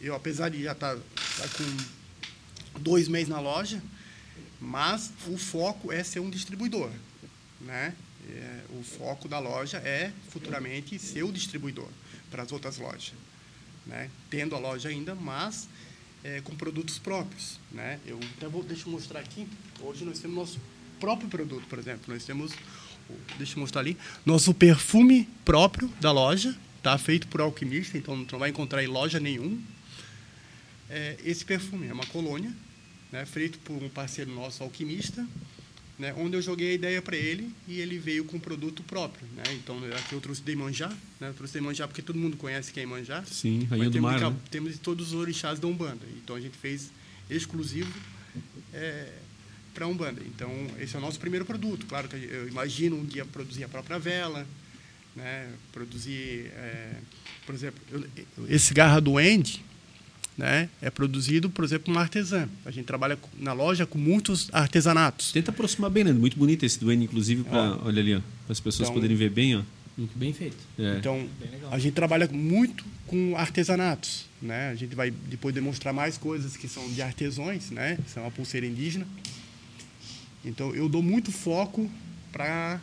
Eu, apesar de já estar tá, tá com dois meses na loja, mas o foco é ser um distribuidor, né? É, o foco da loja é futuramente ser o distribuidor para as outras lojas, né? Tendo a loja ainda, mas é, com produtos próprios, né? Eu até vou deixa eu mostrar aqui. Hoje nós temos nosso próprio produto, por exemplo. Nós temos, deixa eu mostrar ali, nosso perfume próprio da loja, tá feito por alquimista, então não vai encontrar em loja nenhum. É, esse perfume é uma colônia, né, feito por um parceiro nosso alquimista, né, onde eu joguei a ideia para ele e ele veio com um produto próprio. Né? Então, aqui eu trouxe Demanjá, né? eu trouxe Demanjá porque todo mundo conhece quem é Manjá. Sim, Rainha do Mar. Né? Temos todos os orixás da Umbanda. Então, a gente fez exclusivo é, para a Umbanda. Então, esse é o nosso primeiro produto. Claro que eu imagino um dia produzir a própria vela, né? produzir, é, por exemplo, eu, esse garra do Andy, né, é produzido, por exemplo, uma artesã. A gente trabalha na loja com muitos artesanatos. Tenta aproximar bem, né? Muito bonito esse do N, inclusive, para olha ali, para as pessoas então, poderem ver bem, ó. Muito bem feito. É. Então, a gente trabalha muito com artesanatos, né? A gente vai depois demonstrar mais coisas que são de artesões, né? São a pulseira indígena. Então, eu dou muito foco para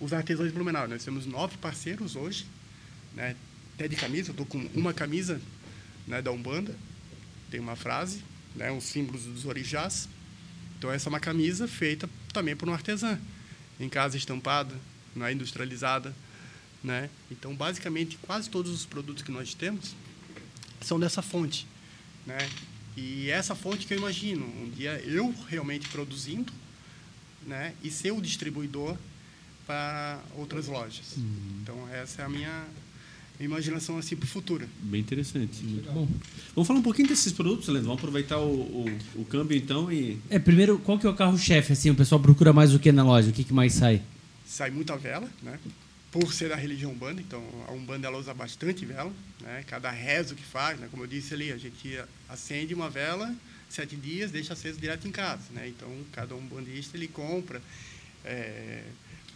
os artesãos de Blumenau. Nós temos nove parceiros hoje, né? Até de camisa, eu estou com uma camisa né, da Umbanda, tem uma frase, né, os símbolos dos orixás. Então, essa é uma camisa feita também por um artesã, em casa estampada, não é industrializada. Né? Então, basicamente, quase todos os produtos que nós temos são dessa fonte. Né? E essa fonte que eu imagino, um dia eu realmente produzindo né, e ser o distribuidor para outras lojas. Uhum. Então, essa é a minha imaginação assim para o futuro. Bem interessante. Muito bom. Vamos falar um pouquinho desses produtos, Leandro. Vamos aproveitar o, o, o, câmbio então e. É, primeiro, qual que é o carro-chefe? Assim, o pessoal procura mais o que na loja? O que, que mais sai? Sai muita vela, né? Por ser da religião Umbanda, então a Umbanda ela usa bastante vela, né? Cada rezo que faz, né? Como eu disse ali, a gente acende uma vela sete dias, deixa aceso direto em casa, né? Então cada umbandista ele compra é,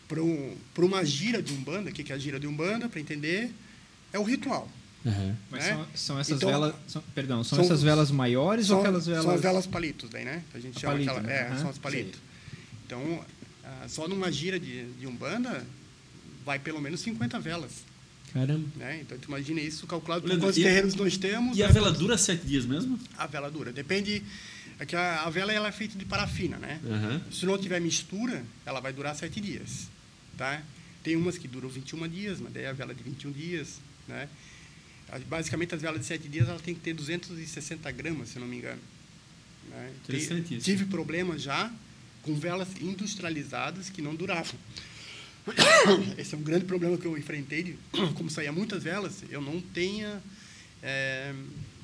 para um, uma gira de umbanda, o que é a gira de umbanda, para entender é o ritual. Uhum. Mas né? são, são, essas então, velas. São, perdão, são, são, essas velas maiores são, ou aquelas velas. São as velas palitos, daí, né? A gente a chama palito, aquela. Né? É, uhum. são as palitos. Então, ah, só numa gira de, de Umbanda vai pelo menos 50 velas. Caramba. Né? Então, tu imagina isso calculado por quantos terrenos nós temos. E a vela dura sete dias mesmo? A vela dura. Depende. É que a, a vela ela é feita de parafina, né? Uhum. Se não tiver mistura, ela vai durar sete dias. Tá? Tem umas que duram 21 dias, mas daí é a vela de 21 dias, né? Basicamente, as velas de 7 dias ela tem que ter 260 gramas, se não me engano. Né? Tive problemas já com velas industrializadas que não duravam. Esse é um grande problema que eu enfrentei. De, como saía muitas velas, eu não tenha. É,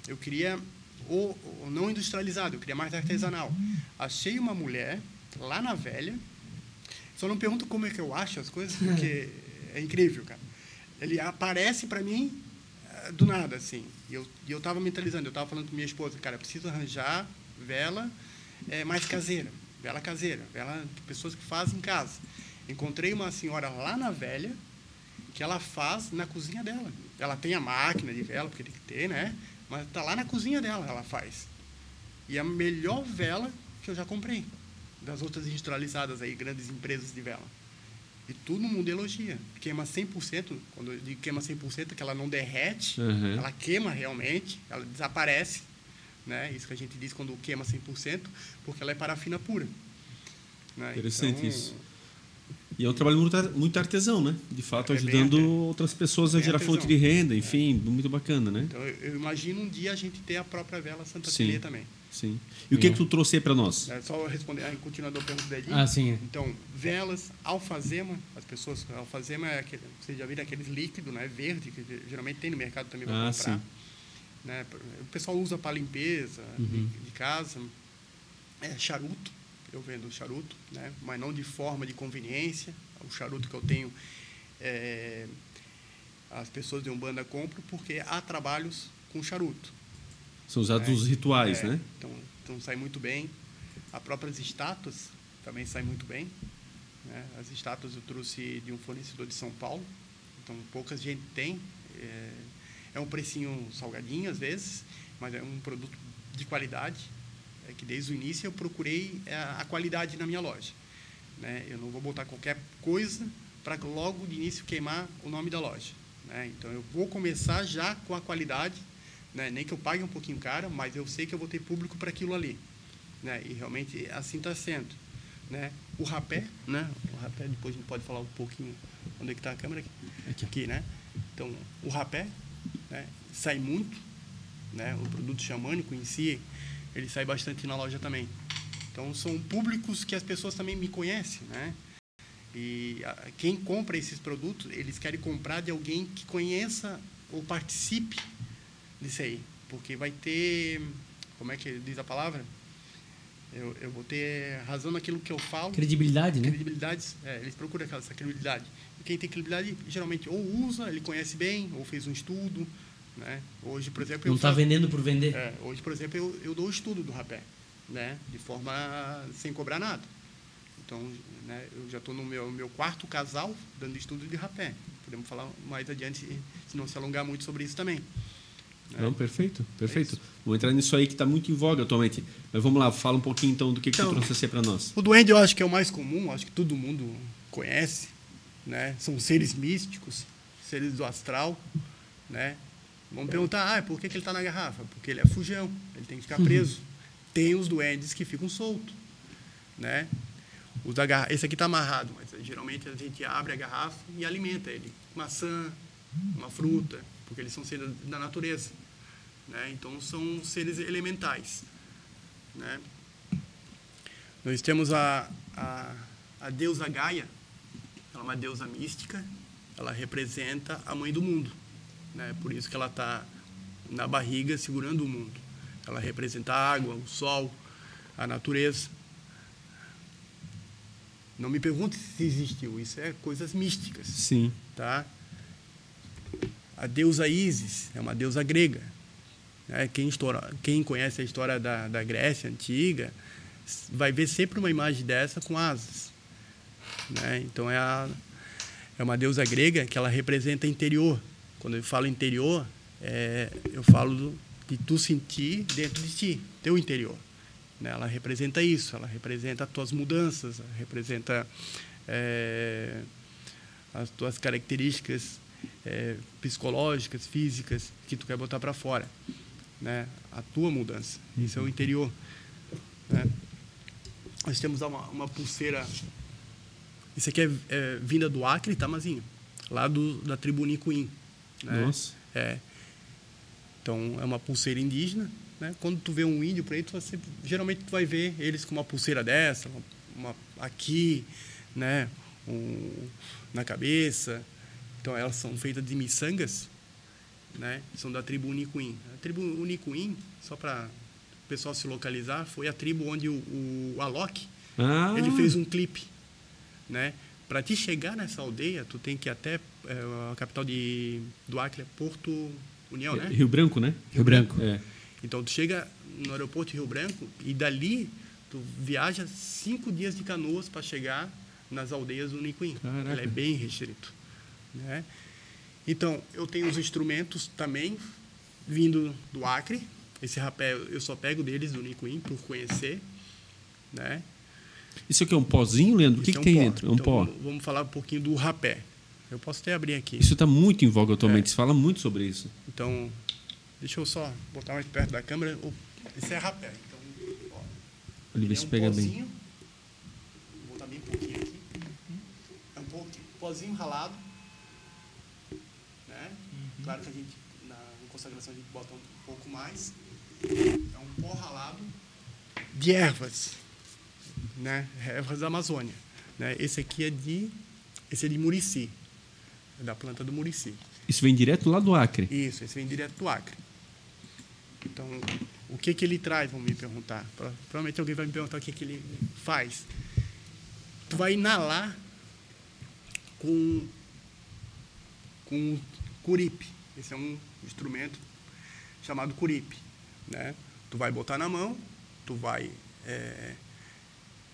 eu queria o, o não industrializado, eu queria mais artesanal. Achei uma mulher lá na velha. Só não pergunto como é que eu acho as coisas, porque é incrível, cara. Ele aparece para mim do nada, assim. E eu, eu tava mentalizando, eu tava falando com minha esposa, cara, preciso arranjar vela é, mais caseira, vela caseira, vela de pessoas que fazem em casa. Encontrei uma senhora lá na velha, que ela faz na cozinha dela. Ela tem a máquina de vela, porque tem que ter, né? Mas tá lá na cozinha dela, ela faz. E a melhor vela que eu já comprei. Das outras industrializadas aí, grandes empresas de vela. E todo mundo elogia. Queima 100%, quando eu digo queima 100%, é que ela não derrete, uhum. ela queima realmente, ela desaparece. Né? Isso que a gente diz quando queima 100%, porque ela é parafina pura. Né? Interessante então, isso. E é um trabalho muito artesão, né? De fato, é ajudando outras pessoas a gerar artesão. fonte de renda, enfim, é. muito bacana, né? Então, eu imagino um dia a gente ter a própria vela Santa Sim. também. Sim. E o que, é. que tu trouxe para nós? É só responder, continuando a pergunta dele. Ah, sim. Então, velas, alfazema, as pessoas, alfazema é aquele, vocês já viram aqueles líquidos, né, verde, que geralmente tem no mercado também para ah, comprar. Sim. Né, o pessoal usa para limpeza uhum. de, de, casa. É, charuto, eu vendo charuto, né, mas não de forma de conveniência. O charuto que eu tenho, é, as pessoas de Umbanda compram porque há trabalhos com charuto. São usados é, os rituais, é, né? Então, então sai muito bem. As próprias estátuas também saem muito bem. Né? As estátuas eu trouxe de um fornecedor de São Paulo, então pouca gente tem. É, é um precinho salgadinho às vezes, mas é um produto de qualidade. É que desde o início eu procurei é, a qualidade na minha loja. Né? Eu não vou botar qualquer coisa para logo de início queimar o nome da loja. Né? Então eu vou começar já com a qualidade, né? nem que eu pague um pouquinho caro, mas eu sei que eu vou ter público para aquilo ali. Né? E realmente assim está sendo. Né? O rapé, né? O rapé, depois a gente pode falar um pouquinho onde é que está a câmera aqui. Aqui. aqui, né? Então, o rapé né? sai muito, né? O produto xamânico em si, ele sai bastante na loja também. Então, são públicos que as pessoas também me conhecem, né? E a, quem compra esses produtos, eles querem comprar de alguém que conheça ou participe disso aí. Porque vai ter, como é que diz a palavra? Eu, eu vou ter razão naquilo que eu falo. Credibilidade, né? Credibilidade, é, eles procuram essa credibilidade. E quem tem credibilidade, geralmente, ou usa, ele conhece bem, ou fez um estudo. Né? Hoje, por exemplo... Não está vendendo por vender. é, hoje, por exemplo, eu, eu dou o estudo do rapé, né? De forma sem cobrar nada. Então, né, eu já estou no meu, meu quarto casal dando estudo de rapé. Podemos falar mais adiante, se não se alongar muito sobre isso também. Né? Não, perfeito, perfeito. isso. Vou entrar nisso aí que está muito em voga atualmente. Mas vamos lá, fala um pouquinho então do que, que tu Então, trouxe para nós. O duende eu acho que é o mais comum, acho que todo mundo conhece, né? São seres místicos, seres do astral, né? Vamos perguntar, ah, por que, que ele está na garrafa? Porque ele é fujão, ele tem que ficar preso. Tem os duendes que ficam soltos, né? Os da garra- Esse aqui está amarrado, mas geralmente a gente abre a garrafa e alimenta ele. Maçã, uma fruta, porque eles são seres da natureza, né? Então são seres elementais, né? Nós temos a, a, a deusa Gaia, ela é uma deusa mística, ela representa a mãe do mundo. Né? Por isso que ela está na barriga segurando o mundo. Ela representa a água, o sol, a natureza. Não me pergunte se existiu, isso é coisas místicas Sim. tá? A deusa Ísis é uma deusa grega. Né? Quem, estoura, quem conhece a história da, da Grécia antiga vai ver sempre uma imagem dessa com asas. Né? Então é, a, é uma deusa grega que ela representa interior. Quando eu falo interior, é, eu falo do, de tu sentir dentro de ti, teu interior. Né? Ela representa isso, ela representa as tuas mudanças, representa é, as tuas características é, psicológicas, físicas que tu quer botar para fora, né? A tua mudança, isso é o interior, né? Nós temos uma, uma pulseira, isso aqui é, é vinda do Acre, tá, Mazinho? Lá do, da tribo Nicuim. Né? Nossa. É. Então é uma pulseira indígena, né? Quando tu vê um índio por aí, tu você, geralmente tu vai ver eles com uma pulseira dessa, uma, uma- aqui, né? Um, na cabeça. Então elas são feitas de miçangas, né? São da tribo Unicuim. A tribo Unicuim, só para o pessoal se localizar, foi a tribo onde o, o Alok Ah, ele fez um clipe, né? Para te chegar nessa aldeia, tu tem que ir até é, a capital de do Acre, Porto União, né? Rio Branco, né? Rio Branco. É. Então tu chega no aeroporto de Rio Branco e dali tu viaja cinco dias de canoas para chegar nas aldeias do. Ele é bem restrito, né? Então eu tenho os instrumentos também vindo do Acre. Esse rapé eu só pego deles do Nicuim por conhecer, né? Isso aqui é um pozinho, Leandro? O que, Isso que é tem pó. dentro? É um Então, pó. Vamos, falar um pouquinho do rapé. Eu posso até abrir aqui. Isso está muito em voga atualmente. É. Se fala muito sobre isso. Então, deixa eu só botar mais perto da câmera. Esse é rapé. Então, ó, Ele vê é se um pega bem. pozinho. Vou botar bem pouquinho aqui. É um pouquinho, pozinho ralado. Claro que a gente, na consagração, a gente bota um pouco mais. É um pó ralado de ervas. Né? Ervas da Amazônia. Né? Esse aqui é de, esse é de murici. É da planta do murici. Isso vem direto lá do Acre. Isso, esse vem direto do Acre. Então, o que que ele traz, vão me perguntar. Pro- Provavelmente alguém vai me perguntar o que que ele faz. Tu vai inalar com com curipe. Esse é um instrumento chamado curipe, né? Tu vai botar na mão, tu vai é,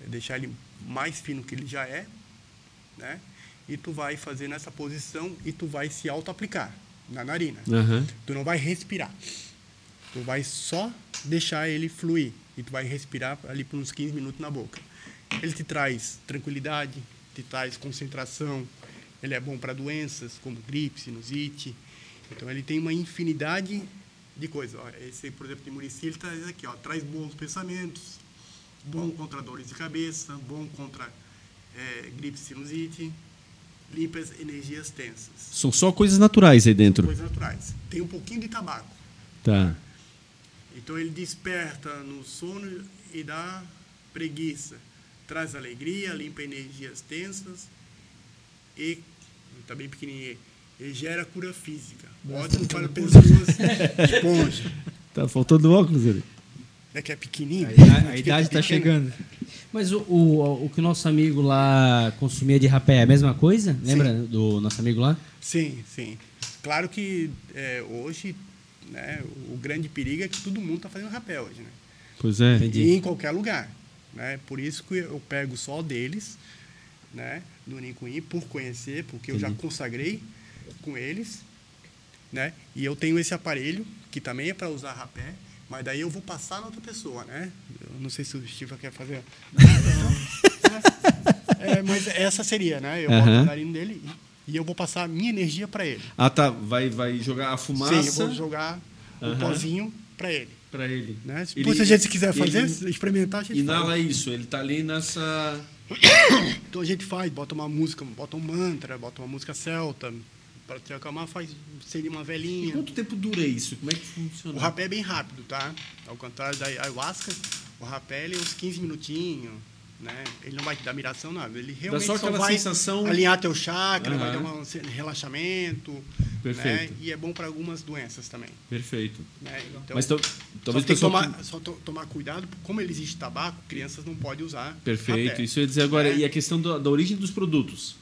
deixar ele mais fino que ele já é, né? E tu vai fazer nessa posição e tu vai se auto-aplicar na narina. Aham. Tu não vai respirar. Tu vai só deixar ele fluir. E tu vai respirar ali por uns 15 minutos na boca. Ele te traz tranquilidade, te traz concentração. Ele é bom para doenças como gripe, sinusite. Então ele tem uma infinidade de coisas. Ó, esse, por exemplo, de Murici, ele traz aqui, ó, traz bons pensamentos, bom contra dores de cabeça, bom contra eh, gripe, sinusite, limpa as energias tensas. São só coisas naturais aí dentro. Coisas naturais. Tem um pouquinho de tabaco. Tá. Então ele desperta no sono e dá preguiça. Traz alegria, limpa energias tensas e, está bem pequenininho, e gera cura física. Ótimo para pessoas esponja. Tá faltando óculos ali. É que é pequenininho. A idade, a idade tá pequeno. chegando. Mas o, o, o que o nosso amigo lá consumia de rapé é a mesma coisa? Lembra do nosso amigo lá? Sim, sim. Claro que é, hoje né, o grande perigo é que todo mundo está fazendo rapé hoje. Né? Pois é. Entendi. E em qualquer lugar. Né? Por isso que eu pego só deles, né? Do Nicuim, por conhecer, porque eu já consagrei com eles. Né? E eu tenho esse aparelho, que também é para usar rapé, mas daí eu vou passar na outra pessoa. Né? Eu não sei se o Steve quer fazer. é, mas essa seria, né? Eu boto Aham. o narino dele e, eu vou passar a minha energia para ele. Ah, tá. Vai, vai jogar a fumaça Sim, eu vou jogar o Aham. pozinho para ele. pra ele. Né? Se Ele- depois, se a gente quiser ele fazer, experimentar, a gente Inala faz. isso. Ele tá ali nessa... Então a gente faz, bota uma música, bota um mantra, bota uma música celta, para te acalmar, faz seria uma E velhinha. quanto tempo dura isso? Como é que funciona? O rapé é bem rápido, tá? Ao contrário da ayahuasca, o rapé é uns 15 minutinhos, né? Ele não vai te dar miração, nada. Ele realmente só aquela vai sensação- alinhar teu chakra, vai Aham. dar um relaxamento, Perfeito. né? E é bom para algumas doenças também, Perfeito. né? Então, Mas tal- só talvez que pessoal... tomar, só to- tomar cuidado, como ele existe tabaco, crianças não podem usar Perfeito. Isso eu ia dizer agora. É. E a questão da, da origem dos produtos?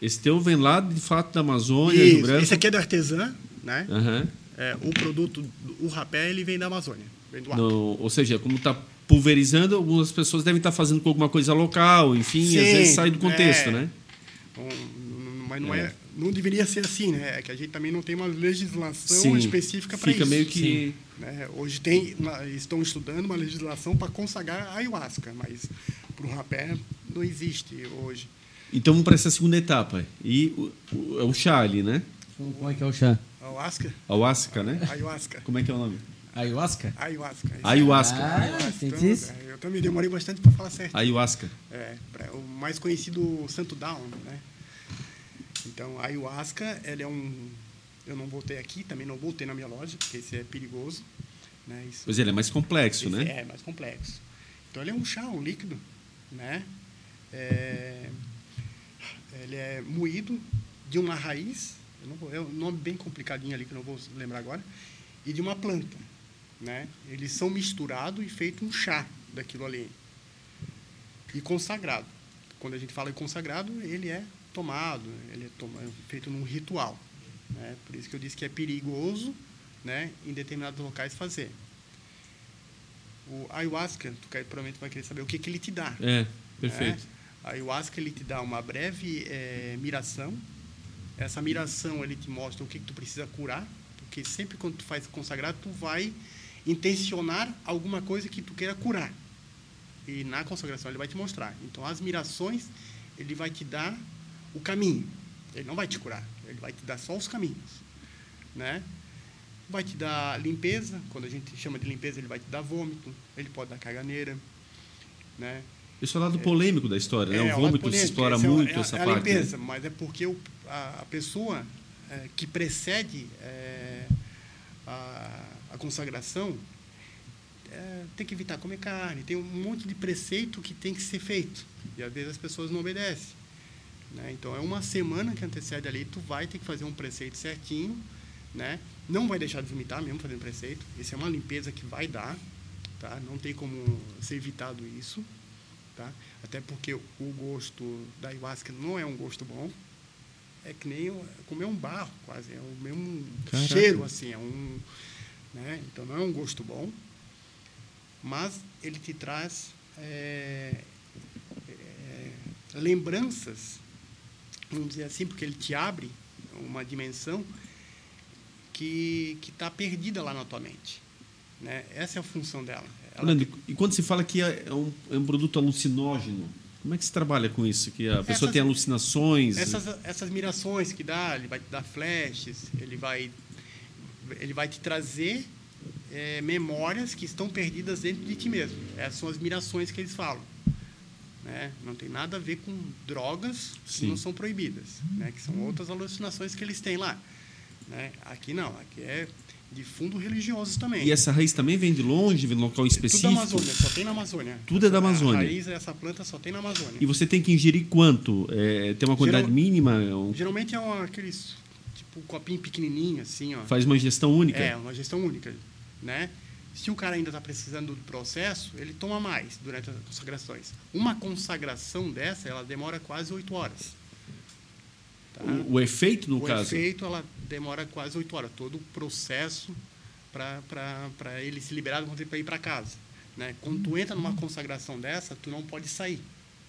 Esse teu vem lá, de fato, da Amazônia, Isso, Rio Branco? esse aqui é da artesã, né? Aham. É, o produto, o rapé, ele vem da Amazônia, vem do Acre. Não, ou seja, como está pulverizando, algumas pessoas devem estar fazendo com alguma coisa local, enfim, às Sim, vezes sai do contexto, é. né? Um, mas não É. é. não deveria ser assim, né? É que a gente também não tem uma legislação Sim, específica para isso. Fica meio que. né? Hoje tem, estão estudando uma legislação para consagrar a ayahuasca, mas para o rapé não existe hoje. Então vamos para essa segunda etapa. E o, o, é o chá ali, né? Como é que é o chá? Ayahuasca? Ayahuasca, né? Ayahuasca. Como é que é o nome? Ayahuasca? Ayahuasca. isso. Ayahuasca. Ah, Ayahuasca. Então, isso? é, eu também demorei bastante para falar certo. Ayahuasca. É, pra- o mais conhecido Santo Down, né? Então, a ayahuasca, ela é um... Eu não voltei aqui, também não voltei na minha loja, porque esse é perigoso. Né? Isso, Pois ele é mais complexo, né? É, mais complexo. Então, ele é um chá, um líquido, né? É, ele é moído de uma raiz, eu não vou- é um nome bem complicadinho ali, que eu não vou lembrar agora, e de uma planta, né? Eles são misturados e feito um chá daquilo ali e consagrado. Quando a gente fala em consagrado, ele é tomado, ele é toma- feito num ritual. Né? Por isso que eu disse que é perigoso né, em determinados locais fazer. O ayahuasca, tu quer- provavelmente vai querer saber o que, que ele te dá. É, perfeito. né? A ayahuasca ele te dá uma breve eh, miração. Essa miração ele te mostra o que, que tu precisa curar, porque sempre quando tu faz consagrado, tu vai intencionar alguma coisa que tu queira curar. E na consagração ele vai te mostrar. Então as mirações ele vai te dar o caminho. Ele não vai te curar, ele vai te dar só os caminhos, né? Vai te dar limpeza, quando a gente chama de limpeza, ele vai te dar vômito, ele pode dar caganeira, né? Esse é o lado polêmico da história, né? É, O o lado vômito se explora é muito é a- essa é a parte. né? limpeza, mas é porque o- a, a pessoa é, que precede é, a consagração é, tem que evitar comer carne, tem um monte de preceito que tem que ser feito e às vezes as pessoas não obedecem. né? Então é uma semana que antecede ali, tu vai ter que fazer um preceito certinho, né? Não vai deixar de vomitar mesmo fazendo preceito. Isso é uma limpeza que vai dar, tá? Não tem como ser evitado isso, tá? Até porque o gosto da ayahuasca não é um gosto bom. É que nem comer um barro, quase. É o mesmo Caraca. cheiro, assim. É um, né? Então, não é um gosto bom. Mas ele te traz é, é, lembranças vamos dizer assim, porque ele te abre uma dimensão que está perdida lá na tua mente. Né? Essa é a função dela. Ela... Fernando, e quando se fala que é um, é um produto alucinógeno, como é que se trabalha com isso? Que a pessoa Essas- tem alucinações? Essas, essas mirações que dá, ele vai te dar flashes, ele vai, ele vai te trazer eh, memórias que estão perdidas dentro de ti mesmo. Essas são as mirações que eles falam. Né? Não tem nada a ver com drogas Sim. que não são proibidas, né? que são outras alucinações que eles têm lá. Né? Aqui não, aqui é de fundo religioso também. E essa raiz também vem de longe, vem de um local Tudo específico? da Amazônia, só tem na Amazônia. Tudo é da A Amazônia. raiz dessa planta só tem na Amazônia. E você tem que ingerir quanto? É, tem uma quantidade Geral- mínima? Um- Geralmente é uma, aqueles, um copinho pequenininho, assim, ó. Faz uma ingestão única? É, uma gestão única, né? Se o cara ainda está precisando do processo, ele toma mais durante as consagrações. Uma consagração dessa, ela demora quase oito horas. Tá? O, o efeito, no o caso? efeito, ela demora quase oito horas. Todo o processo para ele se liberar para ir para casa. Né? Quando tu entra numa consagração dessa, tu não pode sair,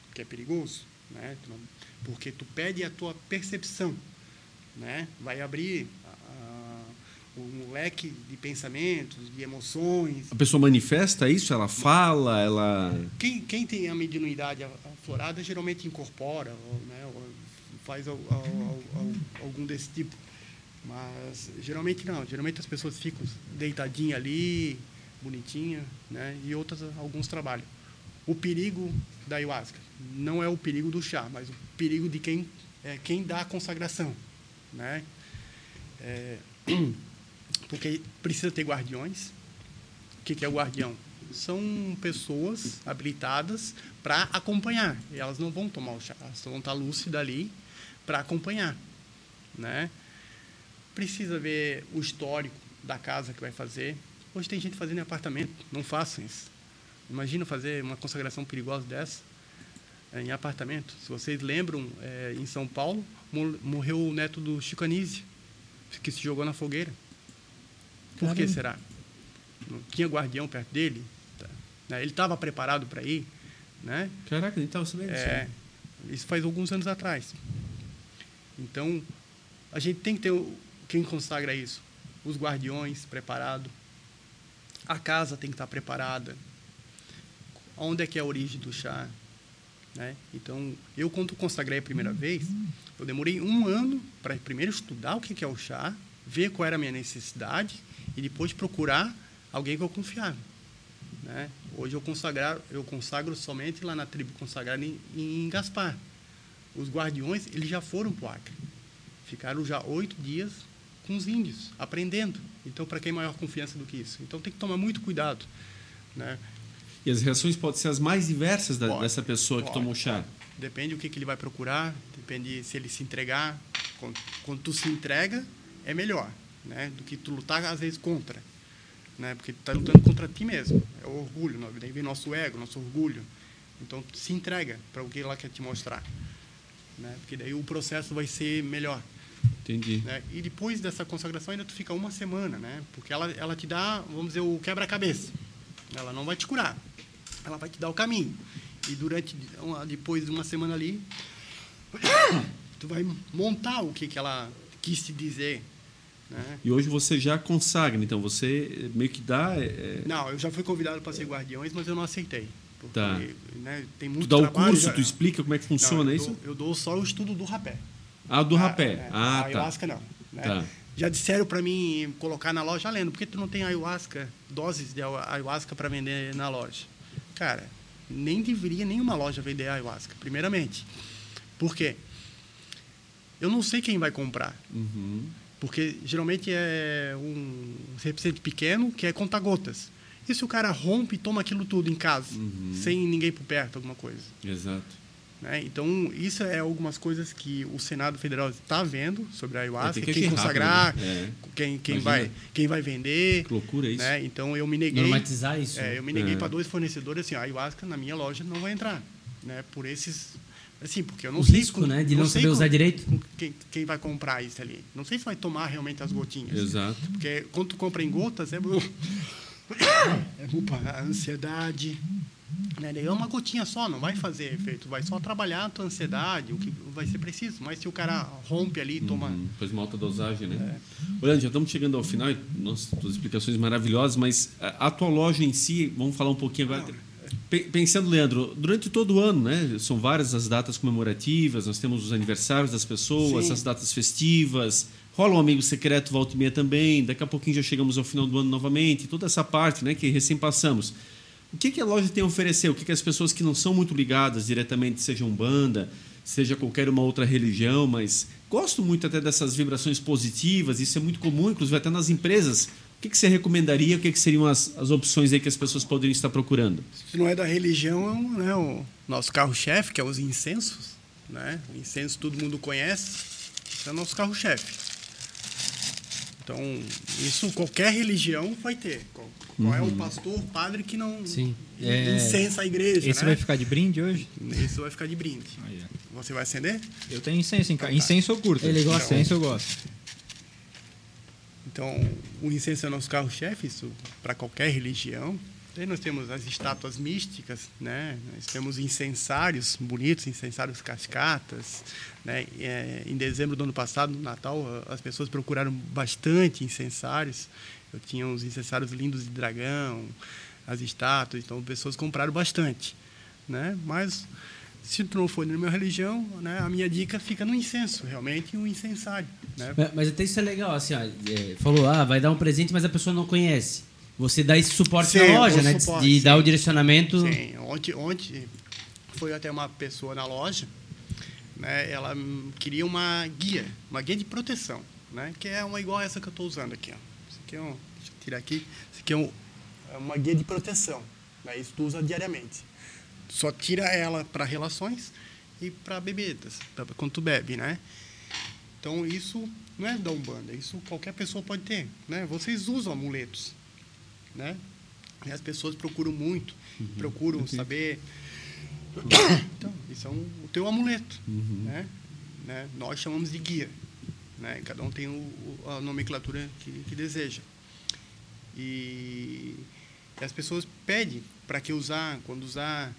porque é perigoso. Né? Tu não- porque tu perde a tua percepção. Né? Vai abrir ah, um leque de pensamentos, de emoções. A pessoa manifesta isso? Ela fala? Ela... Quem, quem tem a mediunidade aflorada geralmente incorpora, ou, né, ou faz al- al- al- algum desse tipo. Mas geralmente não. Geralmente as pessoas ficam deitadinhas ali, bonitinha, né, e outras alguns trabalham. O perigo da ayahuasca não é o perigo do chá, mas o perigo de quem é quem dá a consagração, né? É, porque precisa ter guardiões, o que, que é o guardião? São pessoas habilitadas para acompanhar. E elas não vão tomar o chá, elas vão estar lúcidas ali para acompanhar. Né? Precisa ver o histórico da casa que vai fazer. Hoje tem gente fazendo em apartamento, não façam isso. Imagina fazer uma consagração perigosa dessa em apartamento. Se vocês lembram, eh, em São Paulo, mo- morreu o neto do Chico Anísio, que se jogou na fogueira. Por que Caramba. será? Não tinha guardião perto dele? Tá. Né? Ele estava preparado para ir? Né? Caraca, nem estava sabendo disso. É, isso faz alguns anos atrás. Então, a gente tem que ter quem consagra isso. Os guardiões preparados. A casa tem que estar preparada. Onde é que é a origem do chá? Né? Então, eu quando consagrei a primeira vez, eu demorei um ano para primeiro estudar o que é o chá, ver qual era a minha necessidade e depois procurar alguém que eu confiava. Né? Hoje eu consagro, eu consagro somente lá na tribo consagrada em, em Gaspar. Os guardiões, eles já foram para o Acre. Ficaram já oito dias com os índios, aprendendo. Então, para quem maior confiança do que isso? Então, tem que tomar muito cuidado. Né? E as reações podem ser as mais diversas da- dessa pessoa que pode, tomou chá. Depende do que, que ele vai procurar, depende se ele se entregar. Quando, quando tu se entrega, é melhor, né? Do que tu lutar, às vezes, contra. Né? Porque tu está lutando contra ti mesmo. É o orgulho, né? daí vem nosso ego, nosso orgulho. Então, tu se entrega para o que ela quer te mostrar. Né? Porque daí o processo vai ser melhor. Entendi. né? E depois dessa consagração ainda tu fica uma semana, né? Porque ela, ela te dá, vamos dizer, o quebra-cabeça. Ela não vai te curar. Ela vai te dar o caminho. E durante depois de uma semana ali, tu vai montar o que que ela quis te dizer, né? E hoje você já consagra, então você meio que dá. é, é, Não, eu já fui convidado para ser guardiões, mas eu não aceitei. Porque, Tá. né, tem tu muito dá o trabalho, curso, já- tu explica como é que Não, funciona eu isso? Dou, eu dou só o estudo do rapé. Ah, do rapé. é, Ah, a tá. ayahuasca não. né? Tá. Já disseram para mim colocar na loja, lendo, por que tu não tem ayahuasca, doses de ayahuasca para vender na loja? Cara, nem deveria nenhuma loja vender ayahuasca, primeiramente. Por quê? Eu não sei quem vai comprar. Uhum. Porque geralmente é um recipiente pequeno que é conta-gotas. E se o cara rompe e toma aquilo tudo em casa, Uhum. sem ninguém por perto, alguma coisa? Exato. Né? Então, isso é algumas coisas que o Senado Federal está vendo sobre a É, ayahuasca, tem que quem consagrar, rápido, né? quem, quem, Imagina. vai, quem vai vender. Que loucura isso. Né? Então, eu me neguei. Normatizar isso. É, né? eu me neguei É. para dois fornecedores assim, a ayahuasca na minha loja não vai entrar, né? Por esses assim, porque eu não O sei risco, com- né, de não sei saber com- usar direito. com Quem, quem vai comprar isso ali? Não sei se vai tomar realmente as gotinhas. Exato. Porque quando tu compra em gotas, é bom. É a ansiedade, Né? Daí é uma gotinha só, não vai fazer efeito, vai só trabalhar a tua ansiedade, o que vai ser preciso. Mas se o cara rompe ali e toma. Uhum, faz uma alta dosagem, né? É. Olha, já estamos chegando ao final, nossa, suas explicações maravilhosas, mas a, a tua loja em si, vamos falar um pouquinho agora. Pensando, Leandro, durante todo o ano, né? São várias as datas comemorativas, nós temos os aniversários das pessoas, Sim. as datas festivas, rola um amigo secreto volta e meia também, daqui a pouquinho já chegamos ao final do ano novamente, toda essa parte né, que recém passamos. O que, que a loja tem a oferecer? O que, que as pessoas que não são muito ligadas diretamente, seja banda, seja qualquer uma outra religião, mas gosto muito até dessas vibrações positivas, isso é muito comum, inclusive até nas empresas. O que, que você recomendaria? O que, que seriam as, as opções aí que as pessoas poderiam estar procurando? Se não é da religião, é né, o nosso carro-chefe, que é os incensos. Né? O incenso todo mundo conhece, esse é o nosso carro-chefe. Então, isso qualquer religião vai ter. Qual uhum. é o uhum. pastor, o padre que não Sim. É... incensa a igreja? Esse né? vai ficar de brinde hoje? Isso vai ficar de brinde. Você vai acender? Eu tenho incenso em casa. Então, tá. Incenso eu curto. Ele gosta. Então, incenso eu gosto. Então, o incenso é nosso carro-chefe, isso para qualquer religião. Aí nós temos as estátuas místicas, né? Nós temos incensários bonitos, incensários cascatas, né? É, em dezembro do ano passado, no Natal, as pessoas procuraram bastante incensários. Eu tinha uns incensários lindos de dragão, as estátuas, então pessoas compraram bastante, né? Mas se não for na minha religião, né, a minha dica fica no incenso, realmente um incensário. Né? Mas até isso é legal, assim, ó, é, falou, ah, vai dar um presente, mas a pessoa não conhece. Você dá esse suporte sim, na loja, né? Suporte, de sim. dar o direcionamento. Sim, ontem, ontem foi até uma pessoa na loja, né? Ela queria uma guia, uma guia de proteção, né? Que é uma igual a essa que eu estou usando aqui, ó aqui é um, deixa eu tirar aqui. Isso aqui é, um, é uma guia de proteção. Né? Isso tu usa diariamente. Só tira ela para relações e para bebidas, pra, quando tu bebe, né? Então isso não é da Umbanda, isso qualquer pessoa pode ter, né? Vocês usam amuletos, né? E as pessoas procuram muito, uhum. procuram okay. saber. Então, isso é um, o teu amuleto, uhum. né? né? Nós chamamos de guia. Né? Cada um tem o, a nomenclatura que, que deseja. E, e, as pessoas pedem para que usar, quando usar,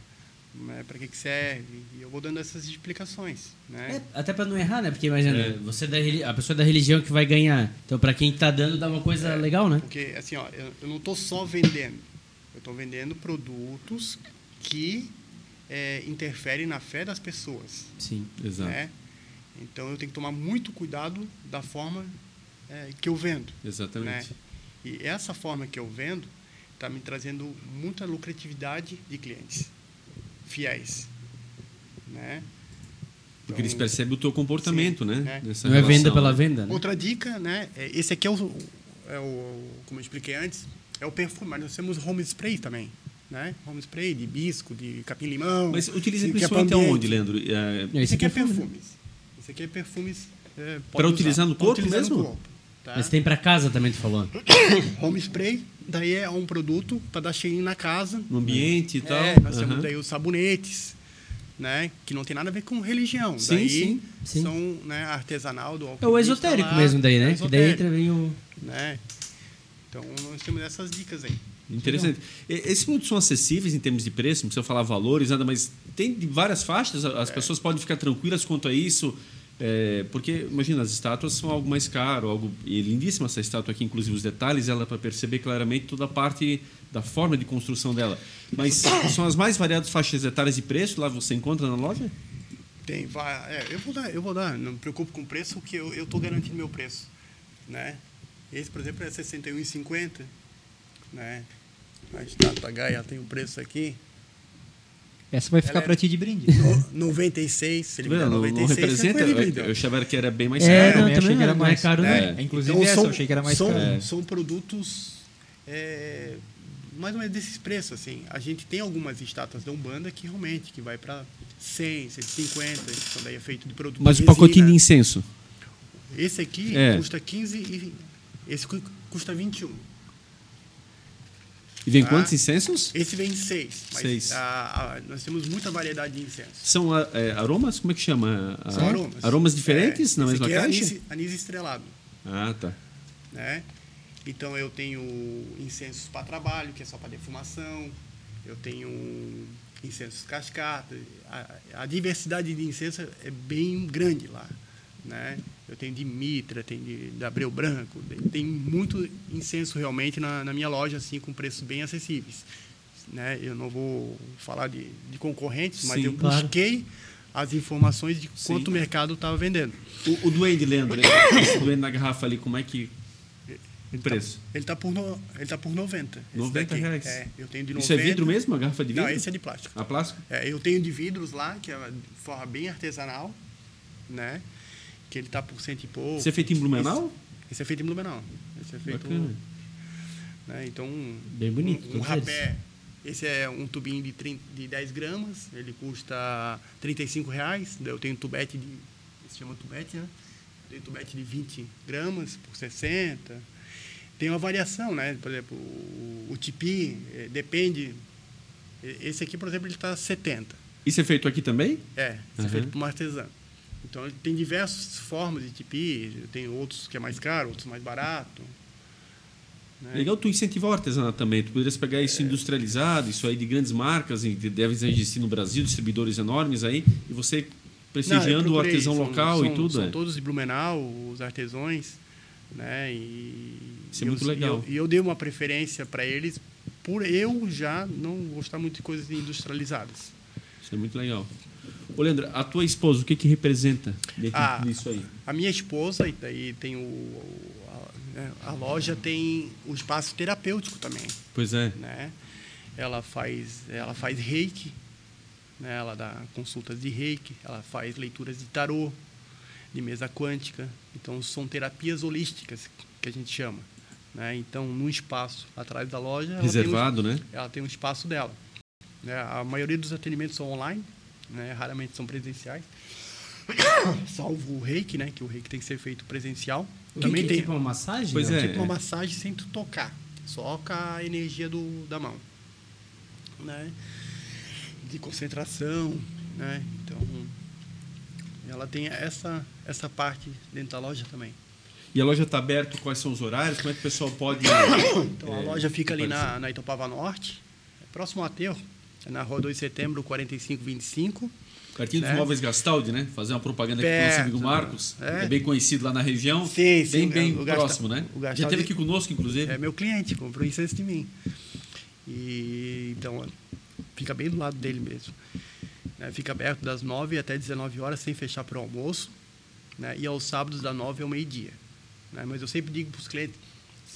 né? para que, que serve. E eu vou dando essas explicações. Né? É, até para não errar, né? Porque imagina, é. você é da, a pessoa da religião que vai ganhar. Então, para quem está dando, dá uma coisa é, legal, né? Porque, assim, ó, eu, eu não estou só vendendo. Eu estou vendendo produtos que é, interferem na fé das pessoas. Sim, exato. Né? Então eu tenho que tomar muito cuidado da forma é, que eu vendo. Exatamente. Né? E essa forma que eu vendo está me trazendo muita lucratividade de clientes fiéis, né? Porque eles então, percebem o teu comportamento, sim, né? né? Não é venda pela venda, né? Outra dica, né? É, esse aqui é o, é o, como eu expliquei antes, é o perfume, mas nós temos home spray também. Né? Home spray de bisco, de capim-limão. Mas utiliza principalmente aonde, Leandro? É... Esse aqui é perfumes. Esse aqui é perfumes. É, para utilizar no corpo utilizar mesmo? No corpo, tá? Mas tem para casa também, tu falou. Home spray, daí é um produto para dar cheirinho na casa. No ambiente e é, tal. Nós uhum. temos daí os sabonetes, né? Que não tem nada a ver com religião. Sim, daí sim, sim. são né, artesanal do É o esotérico lá, mesmo daí, né? É que daí entra bem o. Né? Então nós temos essas dicas aí. Interessante. Esses produtos são acessíveis em termos de preço, não precisa falar valores, nada, mas tem várias faixas, as é. pessoas podem ficar tranquilas quanto a isso. É, porque, imagina, as estátuas são algo mais caro, algo e lindíssima essa estátua aqui, inclusive os detalhes, ela para perceber claramente toda a parte da forma de construção dela. Mas são as mais variadas faixas etárias de preço, lá você encontra na loja? Tem, vai, é, eu vou dar, eu vou dar, não me preocupe com o preço, porque eu estou garantindo meu preço, né? Esse, por exemplo, é R$ 61,50, né? A estátua Gaia tem o um preço aqui, essa vai ficar para ti de brinde. No, 96, se ele me der 96, não representa, eu, eu achava que era bem mais é, caro. Não, eu achei que era mais caro. Né? É. Inclusive então, essa, são, eu achei que era mais são, caro. São produtos é, mais ou menos desses preços. Assim. A gente tem algumas estátuas da Umbanda que realmente que vai para 100, 150, então daí é feito de produto Mas o pacotinho de incenso? Esse aqui é. custa 15 e esse custa 21. E vem tá? quantos incensos? Esse vem seis. seis. A, a, nós temos muita variedade de incensos. São é, aromas? Como é que chama? São aromas. Aromas diferentes é, na mesma aqui caixa? É anis, anis estrelado. Ah, tá. Né? Então eu tenho incensos para trabalho, que é só para defumação. Eu tenho incensos cascata. A, a diversidade de incenso é bem grande lá. Né? Eu tenho de Mitra, tenho de, de Abreu Branco, tem muito incenso realmente na, na minha loja, assim, com preços bem acessíveis. Né? Eu não vou falar de, de concorrentes, mas Sim, eu claro. busquei as informações de Sim. quanto o mercado estava vendendo. O, o duende, Leandro, esse duende na garrafa ali, como é que. O preço? Ele está por, no, ele tá por 90. esse 90 daqui. reais. É, eu tenho de 90. Isso é vidro mesmo? A garrafa de vidro? Não, esse é de plástico. A plástico? É, eu tenho de vidros lá, que é de forma bem artesanal, né? Que ele tá por cento e pouco. Isso é feito em Blumenau? Esse, esse é feito em Blumenau. Esse é feito. Bacana. Né? Então. Bem bonito, Um, um rapé. Esse é um tubinho de, 30, de 10 gramas, ele custa 35 reais. Daí Eu tenho um tubete de. Se chama tubete, né? Eu tenho tubete de 20 gramas por 60. Tem uma variação, né? Por exemplo, o, o tipi, eh, depende. Esse aqui, por exemplo, ele está 70. Isso é feito aqui também? É, isso Uhum. é feito por um artesão. Então, tem diversas formas de tipi. Tem outros que é mais caro, outros mais barato. né? Legal tu incentivar o artesanato também. Tu poderias pegar É. isso industrializado, isso aí de grandes marcas, que devem existir no Brasil, distribuidores enormes aí, e você Não, prestigiando o procurei, artesão são- local são, e tudo. São é. todos de Blumenau, os artesões, né? E, Isso é muito eu, legal. E eu, e eu dei uma preferência para eles por eu já não gostar muito de coisas industrializadas. Isso é muito legal. Ô, Leandro, a tua esposa, o que que representa dentro Ah. aí? A minha esposa, e daí tem o, a, né, a loja tem o espaço terapêutico também, Pois é. né? Ela faz, ela faz reiki, né? Ela dá consultas de reiki, ela faz leituras de tarô, de mesa quântica. Então são terapias holísticas que a gente chama, né? Então no espaço atrás da loja, tem um- Reservado, né? ela tem um espaço dela. né? A maioria dos atendimentos são online, né? raramente são presenciais. Salvo o reiki, né? que o reiki tem que ser feito presencial. O que Também que é tem tipo uma massagem? Pois não? é. tipo uma massagem sem tu tocar, só com a energia do, da mão. Né? De concentração. Né? Então, ela tem essa, essa parte dentro da loja também. E a loja está aberta, quais são os horários? Como é que o pessoal pode. Então, a É, loja fica ali na, na Itopava Norte, é próximo ao aterro, é na rua 2 de setembro, 4525. Pertinho dos né? móveis Gastaldi, né? Fazer uma propaganda aqui com o nosso Perto, amigo Marcos. é. É. bem conhecido lá na região. Sim, sim, Bem, bem é, o Gasta- próximo, né? o Já Gastaldi- esteve aqui conosco, inclusive. É meu cliente, comprou incenso de mim. E então fica bem do lado dele mesmo. Né, Fica aberto das 9 até 19 horas sem fechar para o almoço, né? E aos sábados da 9 ao meio-dia. né? Mas eu sempre digo para os clientes,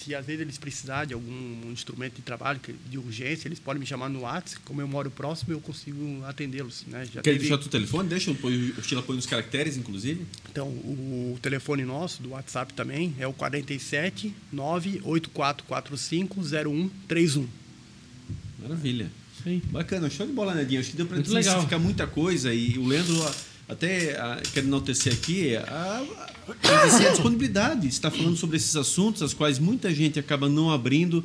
se às vezes eles precisarem de algum instrumento de trabalho de urgência, eles podem me chamar no WhatsApp, como eu moro próximo, eu consigo atendê-los, né? Já Quer teve- deixar o telefone? Deixa, o Sheila põe nos caracteres, inclusive. Então, o telefone nosso, do WhatsApp também, é o 47 98445 0131. Maravilha. Aí. Bacana, show de bola, Nedinho. Acho que deu para desmistificar muita coisa e o Leandro até a, quero enaltecer aqui a, a, a disponibilidade. Está falando sobre esses assuntos, as quais muita gente acaba não abrindo,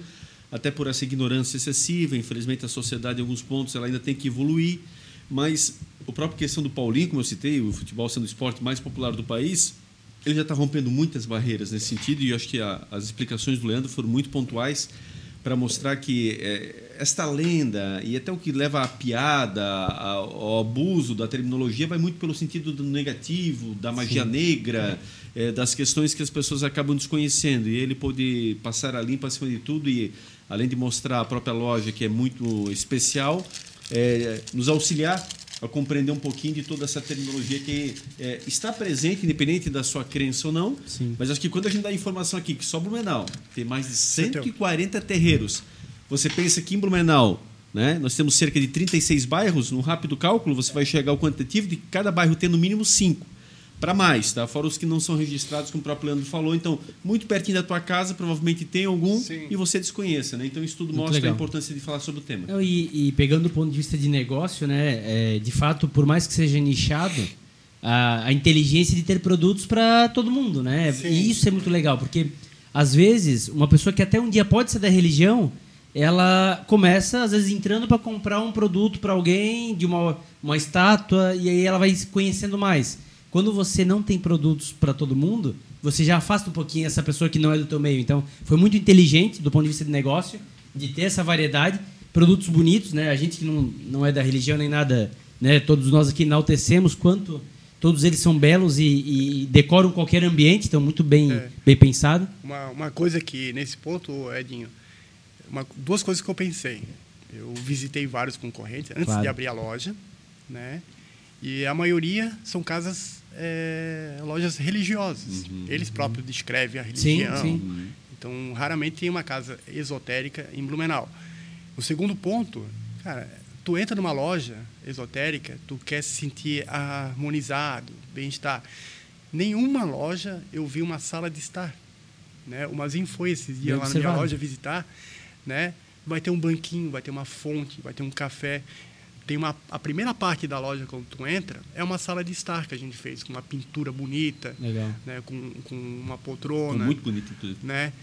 até por essa ignorância excessiva. Infelizmente, a sociedade, em alguns pontos, ela ainda tem que evoluir. Mas a própria questão do Paulinho, como eu citei, o futebol sendo o esporte mais popular do país, ele já está rompendo muitas barreiras nesse sentido e eu acho que as explicações do Leandro foram muito pontuais para mostrar que eh, esta lenda e até o que leva à piada, ao abuso da terminologia vai muito pelo sentido do negativo, da magia negra, eh, das questões que as pessoas acabam desconhecendo. E ele pôde passar a limpa acima de tudo e, além de mostrar a própria loja, que é muito especial, eh, nos auxiliar a compreender um pouquinho de toda essa terminologia que eh, está presente, independente da sua crença ou não. Sim. Mas acho que quando a gente dá informação aqui que só Blumenau tem mais de 140 terreiros, você pensa que em Blumenau né, nós temos cerca de 36 bairros, num rápido cálculo você vai chegar ao quantitativo de cada bairro ter no mínimo 5. Para mais, tá? fora os que não são registrados, como o próprio Leandro falou. Então, muito pertinho da tua casa, provavelmente tem algum Sim. e você desconheça. Né? Então, isso tudo Muito mostra legal. a importância de falar sobre o tema. Não, e, e pegando do ponto de vista de negócio, né, é, de fato, por mais que seja nichado, a, a inteligência de ter produtos para todo mundo, né? Sim. E isso é muito legal, porque às vezes uma pessoa que até um dia pode ser da religião, ela começa às vezes entrando para comprar um produto para alguém de uma, uma estátua e aí ela vai se conhecendo mais. Quando você não tem produtos para todo mundo, você já afasta um pouquinho essa pessoa que não é do teu meio. Então, foi muito inteligente do ponto de vista de negócio de ter essa variedade, produtos bonitos, né? A gente que não, não é da religião nem nada, né? Todos nós aqui enaltecemos quanto todos eles são belos e, e decoram qualquer ambiente, então muito bem, É. bem pensado. Uma, uma coisa que, nesse ponto, Edinho, uma- duas coisas que eu pensei. Eu visitei vários concorrentes antes Claro. de abrir a loja, né? E a maioria são casas, é, lojas religiosas. Eles próprios descrevem a Sim, religião. sim. Então, raramente tem uma casa esotérica em Blumenau. O segundo ponto, cara, tu entra numa loja esotérica, tu quer se sentir harmonizado, bem-estar. Nenhuma loja eu vi uma sala de estar. Né? O Mazin foi esses dias lá na minha loja visitar. Né? Vai ter um banquinho, vai ter uma fonte, vai ter um café. Tem uma, a primeira parte da loja, quando tu entra, é uma sala de estar que a gente fez, com uma pintura bonita, Legal. né? com, com uma poltrona muito bonito tudo. né?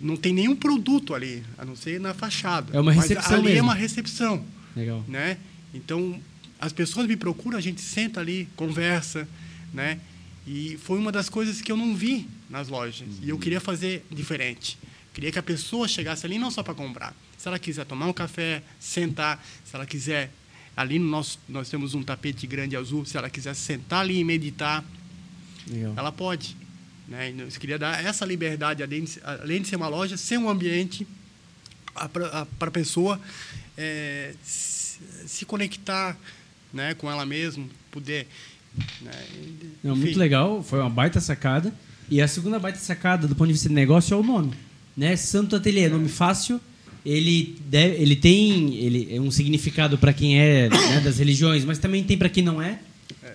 Não tem nenhum produto ali, a não ser na fachada. É uma Mas recepção ali é mesmo. uma recepção, Legal. né? Então, as pessoas me procuram, a gente senta ali, conversa, né? E foi uma das coisas que eu não vi nas lojas. E eu queria fazer diferente. Queria que a pessoa chegasse ali não só para comprar. Se ela quiser tomar um café, sentar, se ela quiser ali no nosso nós temos um tapete grande azul, se ela quiser sentar ali e meditar, Legal. ela pode. Né? Eu queria dar essa liberdade, além de, além de ser uma loja, ser um ambiente para a pessoa é, se, se conectar né, com ela mesma, poder. Né? Não, muito legal, foi uma baita sacada. E a segunda baita sacada do ponto de vista de negócio é o nome. Né? Santo Ateliê, nome fácil. Ele, deve, ele tem ele é um significado para quem é né, das religiões, mas também tem para quem não é.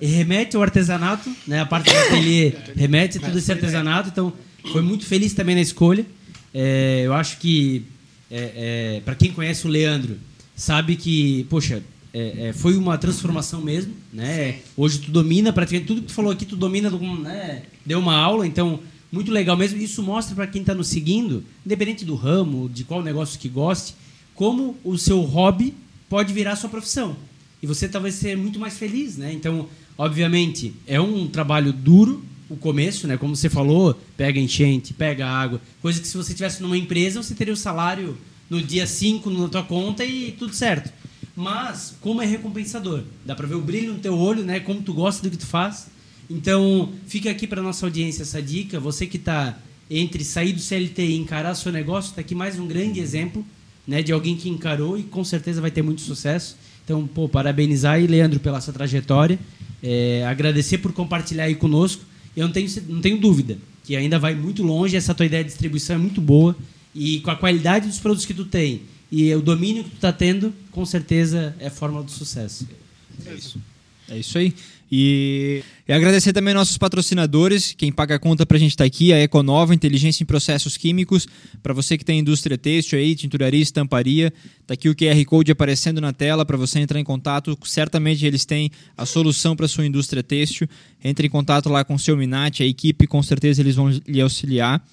E remete ao artesanato, né? a parte do ateliê remete a todo esse artesanato. Então, foi muito feliz também na escolha. É, eu acho que, é, para quem conhece o Leandro, sabe que, poxa, é, é, foi uma transformação mesmo, né? Hoje tu domina praticamente tudo que tu falou aqui, tu domina, do- né? Deu uma aula, então muito legal mesmo. Isso mostra para quem está nos seguindo, independente do ramo, de qual negócio que goste, como o seu hobby pode virar sua profissão. E você talvez ser muito mais feliz, né? Então, obviamente, é um trabalho duro o começo, né? Como você falou, pega enchente, pega água, coisa que se você tivesse numa empresa, você teria o salário no dia 5 na tua conta e tudo certo. Mas como é recompensador, dá para ver o brilho no teu olho, né? Como tu gosta do que tu faz. Então, fica aqui para nossa audiência essa dica. Você que está entre sair do CLT e encarar seu negócio, está aqui mais um grande exemplo, né, de alguém que encarou e com certeza vai ter muito sucesso. Então, pô, parabenizar aí, Leandro, pela sua trajetória. É, agradecer por compartilhar aí conosco. Eu não tenho, não tenho dúvida que ainda vai muito longe. Essa tua ideia de distribuição é muito boa. E com a qualidade dos produtos que tu tem e o domínio que tu está tendo, com certeza é fórmula do sucesso. É isso. É isso aí. E, e agradecer também nossos patrocinadores, quem paga a conta pra gente estar aqui, a Econova, Inteligência em Processos Químicos. Para você que tem indústria têxtil aí, tinturaria, estamparia, tá aqui o QR Code aparecendo na tela para você entrar em contato. Certamente eles têm a solução para sua indústria têxtil. Entre em contato lá com o seu Minati, a equipe, com certeza eles vão lhe auxiliar.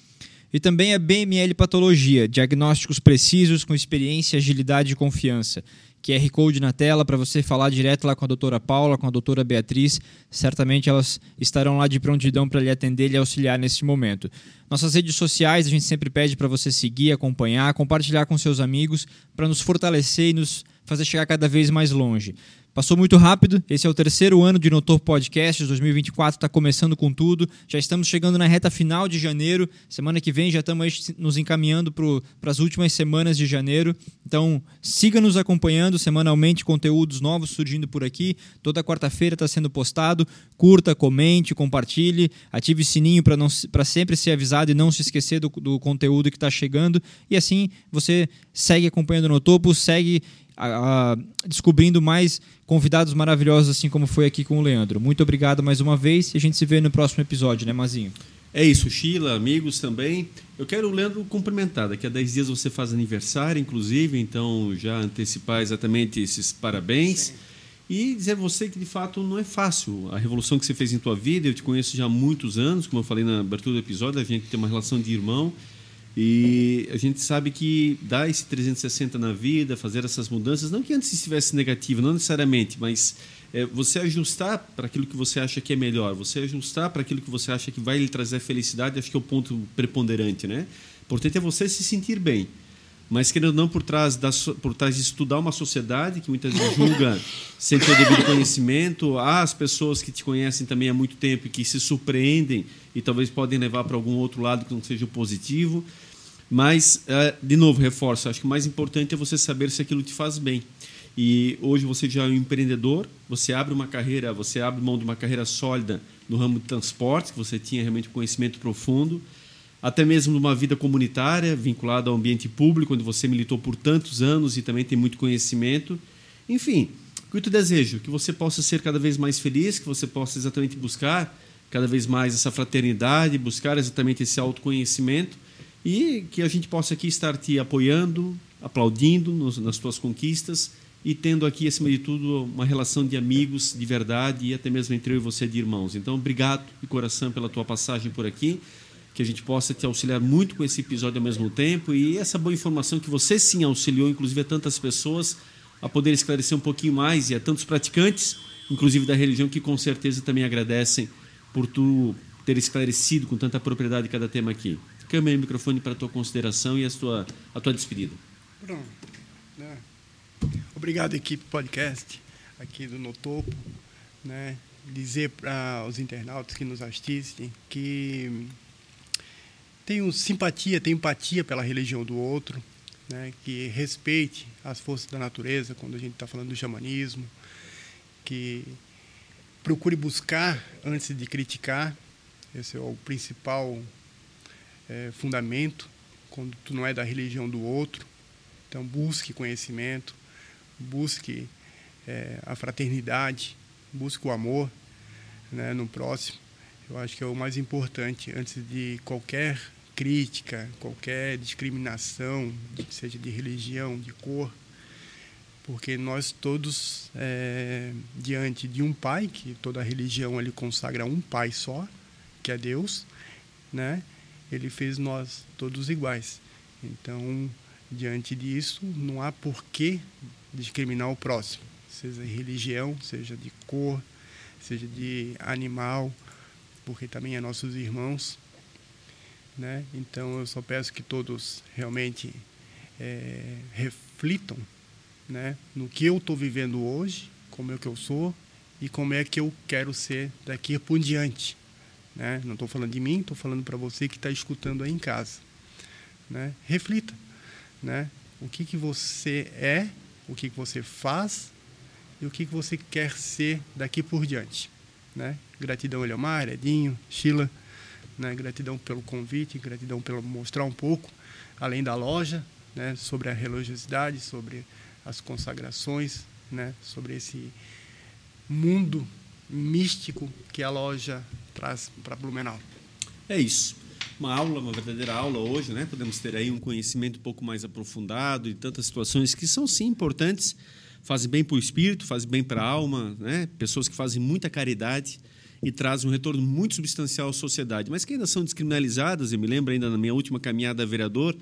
E também a BML Patologia, diagnósticos precisos com experiência, agilidade e confiança. QR Code na tela para você falar direto lá com a doutora Paula, com a doutora Beatriz. Certamente elas estarão lá de prontidão para lhe atender e auxiliar neste momento. Nossas redes sociais a gente sempre pede para você seguir, acompanhar, compartilhar com seus amigos para nos fortalecer e nos fazer chegar cada vez mais longe. Passou muito rápido, esse é o terceiro ano de Notor Podcasts, 2024 está começando com tudo, já estamos chegando na reta final de janeiro, semana que vem já estamos nos encaminhando para as últimas semanas de janeiro, então siga nos acompanhando semanalmente, conteúdos novos surgindo por aqui, toda quarta-feira está sendo postado, curta, comente, compartilhe, ative o sininho para sempre ser avisado e não se esquecer do, do conteúdo que está chegando, e assim você segue acompanhando no topo, segue a, a, descobrindo mais convidados maravilhosos, assim como foi aqui com o Leandro. Muito obrigado mais uma vez e a gente se vê no próximo episódio, né, Mazinho? É isso, Sheila, amigos também. Eu quero o Leandro cumprimentar. Daqui a 10 dias você faz aniversário, inclusive, então já antecipar exatamente esses parabéns. Sim. E dizer a você que de fato não é fácil. A revolução que você fez em tua vida, eu te conheço já há muitos anos, como eu falei na abertura do episódio, a gente tem uma relação de irmão. E a gente sabe que dar esse 360 na vida, fazer essas mudanças, não que antes estivesse negativo, não necessariamente, mas é, você ajustar para aquilo que você acha que é melhor, você ajustar para aquilo que você acha que vai lhe trazer felicidade, acho que é o ponto preponderante, né? O importante é você se sentir bem. mas querendo ou não, por trás, da, por trás de estudar uma sociedade que muitas vezes julga sem ter o devido conhecimento, há as pessoas que te conhecem também há muito tempo e que se surpreendem e talvez podem levar para algum outro lado que não seja o positivo. Mas, é, de novo, reforço, acho que o mais importante é você saber se aquilo te faz bem. E hoje você já é um empreendedor, você abre uma carreira, você abre mão de uma carreira sólida no ramo de transporte, que você tinha realmente conhecimento profundo, até mesmo numa vida comunitária vinculada ao ambiente público, onde você militou por tantos anos e também tem muito conhecimento. Enfim, o que eu te desejo? Que você possa ser cada vez mais feliz, que você possa exatamente buscar cada vez mais essa fraternidade, buscar exatamente esse autoconhecimento e que a gente possa aqui estar te apoiando, aplaudindo nos, nas tuas conquistas e tendo aqui, acima de tudo, uma relação de amigos de verdade e até mesmo entre eu e você de irmãos. Então, obrigado de coração pela tua passagem por aqui que a gente possa te auxiliar muito com esse episódio ao mesmo tempo e essa boa informação que você sim auxiliou, inclusive a tantas pessoas, a poder esclarecer um pouquinho mais e a tantos praticantes, inclusive da religião, que com certeza também agradecem por tu ter esclarecido com tanta propriedade cada tema aqui. Câmera e microfone para a tua consideração e a tua, a tua despedida. Pronto. Né? Obrigado, equipe podcast aqui do No Topo. Né? Dizer para os internautas que nos assistem que tenham simpatia, tenham empatia pela religião do outro, né, que respeite as forças da natureza, quando a gente está falando do xamanismo, que procure buscar antes de criticar, esse é o principal é, fundamento, quando tu não é da religião do outro. Então, busque conhecimento, busque é, a fraternidade, busque o amor né, no próximo. Eu acho que é o mais importante antes de qualquer crítica, qualquer discriminação, seja de religião, de cor, porque nós todos, é, diante de um pai, que toda religião ele consagra um pai só, que é Deus, né? Ele fez nós todos iguais. Então, diante disso, não há por que discriminar o próximo, seja de religião, seja de cor, seja de animal, porque também é nossos irmãos. Né? Então eu só peço que todos realmente é, reflitam né, no que eu estou vivendo hoje, como é que eu sou e como é que eu quero ser daqui por diante. Né? Não estou falando de mim, estou falando para você que está escutando aí em casa. Né? Reflita. Né? O que, que você é, o que, que você faz e o que, que você quer ser daqui por diante. Né? Gratidão, Eliomar, Edinho, Sheila. Né? Gratidão pelo convite, gratidão pelo mostrar um pouco, além da loja, né? sobre a religiosidade, sobre as consagrações, né? sobre esse mundo místico que a loja traz para Blumenau. É isso. Uma aula, uma verdadeira aula hoje, né? Podemos ter aí um conhecimento um pouco mais aprofundado de tantas situações que são sim importantes, fazem bem para o espírito, fazem bem para a alma, né? Pessoas que fazem muita caridade e trazem um retorno muito substancial à sociedade, mas que ainda são descriminalizadas. Eu me lembro ainda na minha última caminhada a vereador,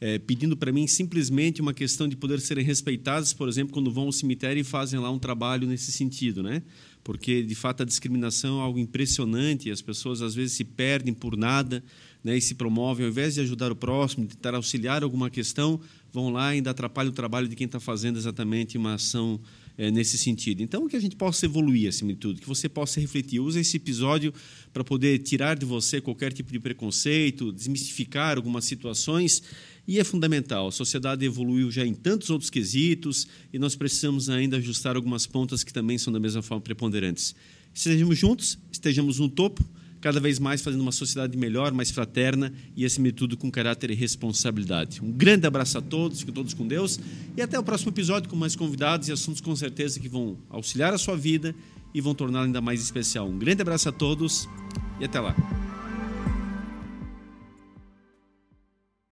é, pedindo para mim simplesmente uma questão de poder serem respeitadas, por exemplo, quando vão ao cemitério e fazem lá um trabalho nesse sentido, né? Porque de fato a discriminação é algo impressionante, e as pessoas às vezes se perdem por nada, né? E se promovem ao invés de ajudar o próximo, de tentar auxiliar alguma questão, vão lá e ainda atrapalham o trabalho de quem está fazendo exatamente uma ação é, nesse sentido. Então, que a gente possa evoluir acima de tudo, que você possa refletir. Use esse episódio para poder tirar de você qualquer tipo de preconceito, desmistificar algumas situações. E é fundamental. A sociedade evoluiu já em tantos outros quesitos e nós precisamos ainda ajustar algumas pontas que também são da mesma forma preponderantes. Estejamos juntos, estejamos no topo cada vez mais fazendo uma sociedade melhor, mais fraterna e, acima de tudo, com caráter e responsabilidade. Um grande abraço a todos, fiquem todos com Deus e até o próximo episódio com mais convidados e assuntos com certeza que vão auxiliar a sua vida e vão torná-la ainda mais especial. Um grande abraço a todos e até lá.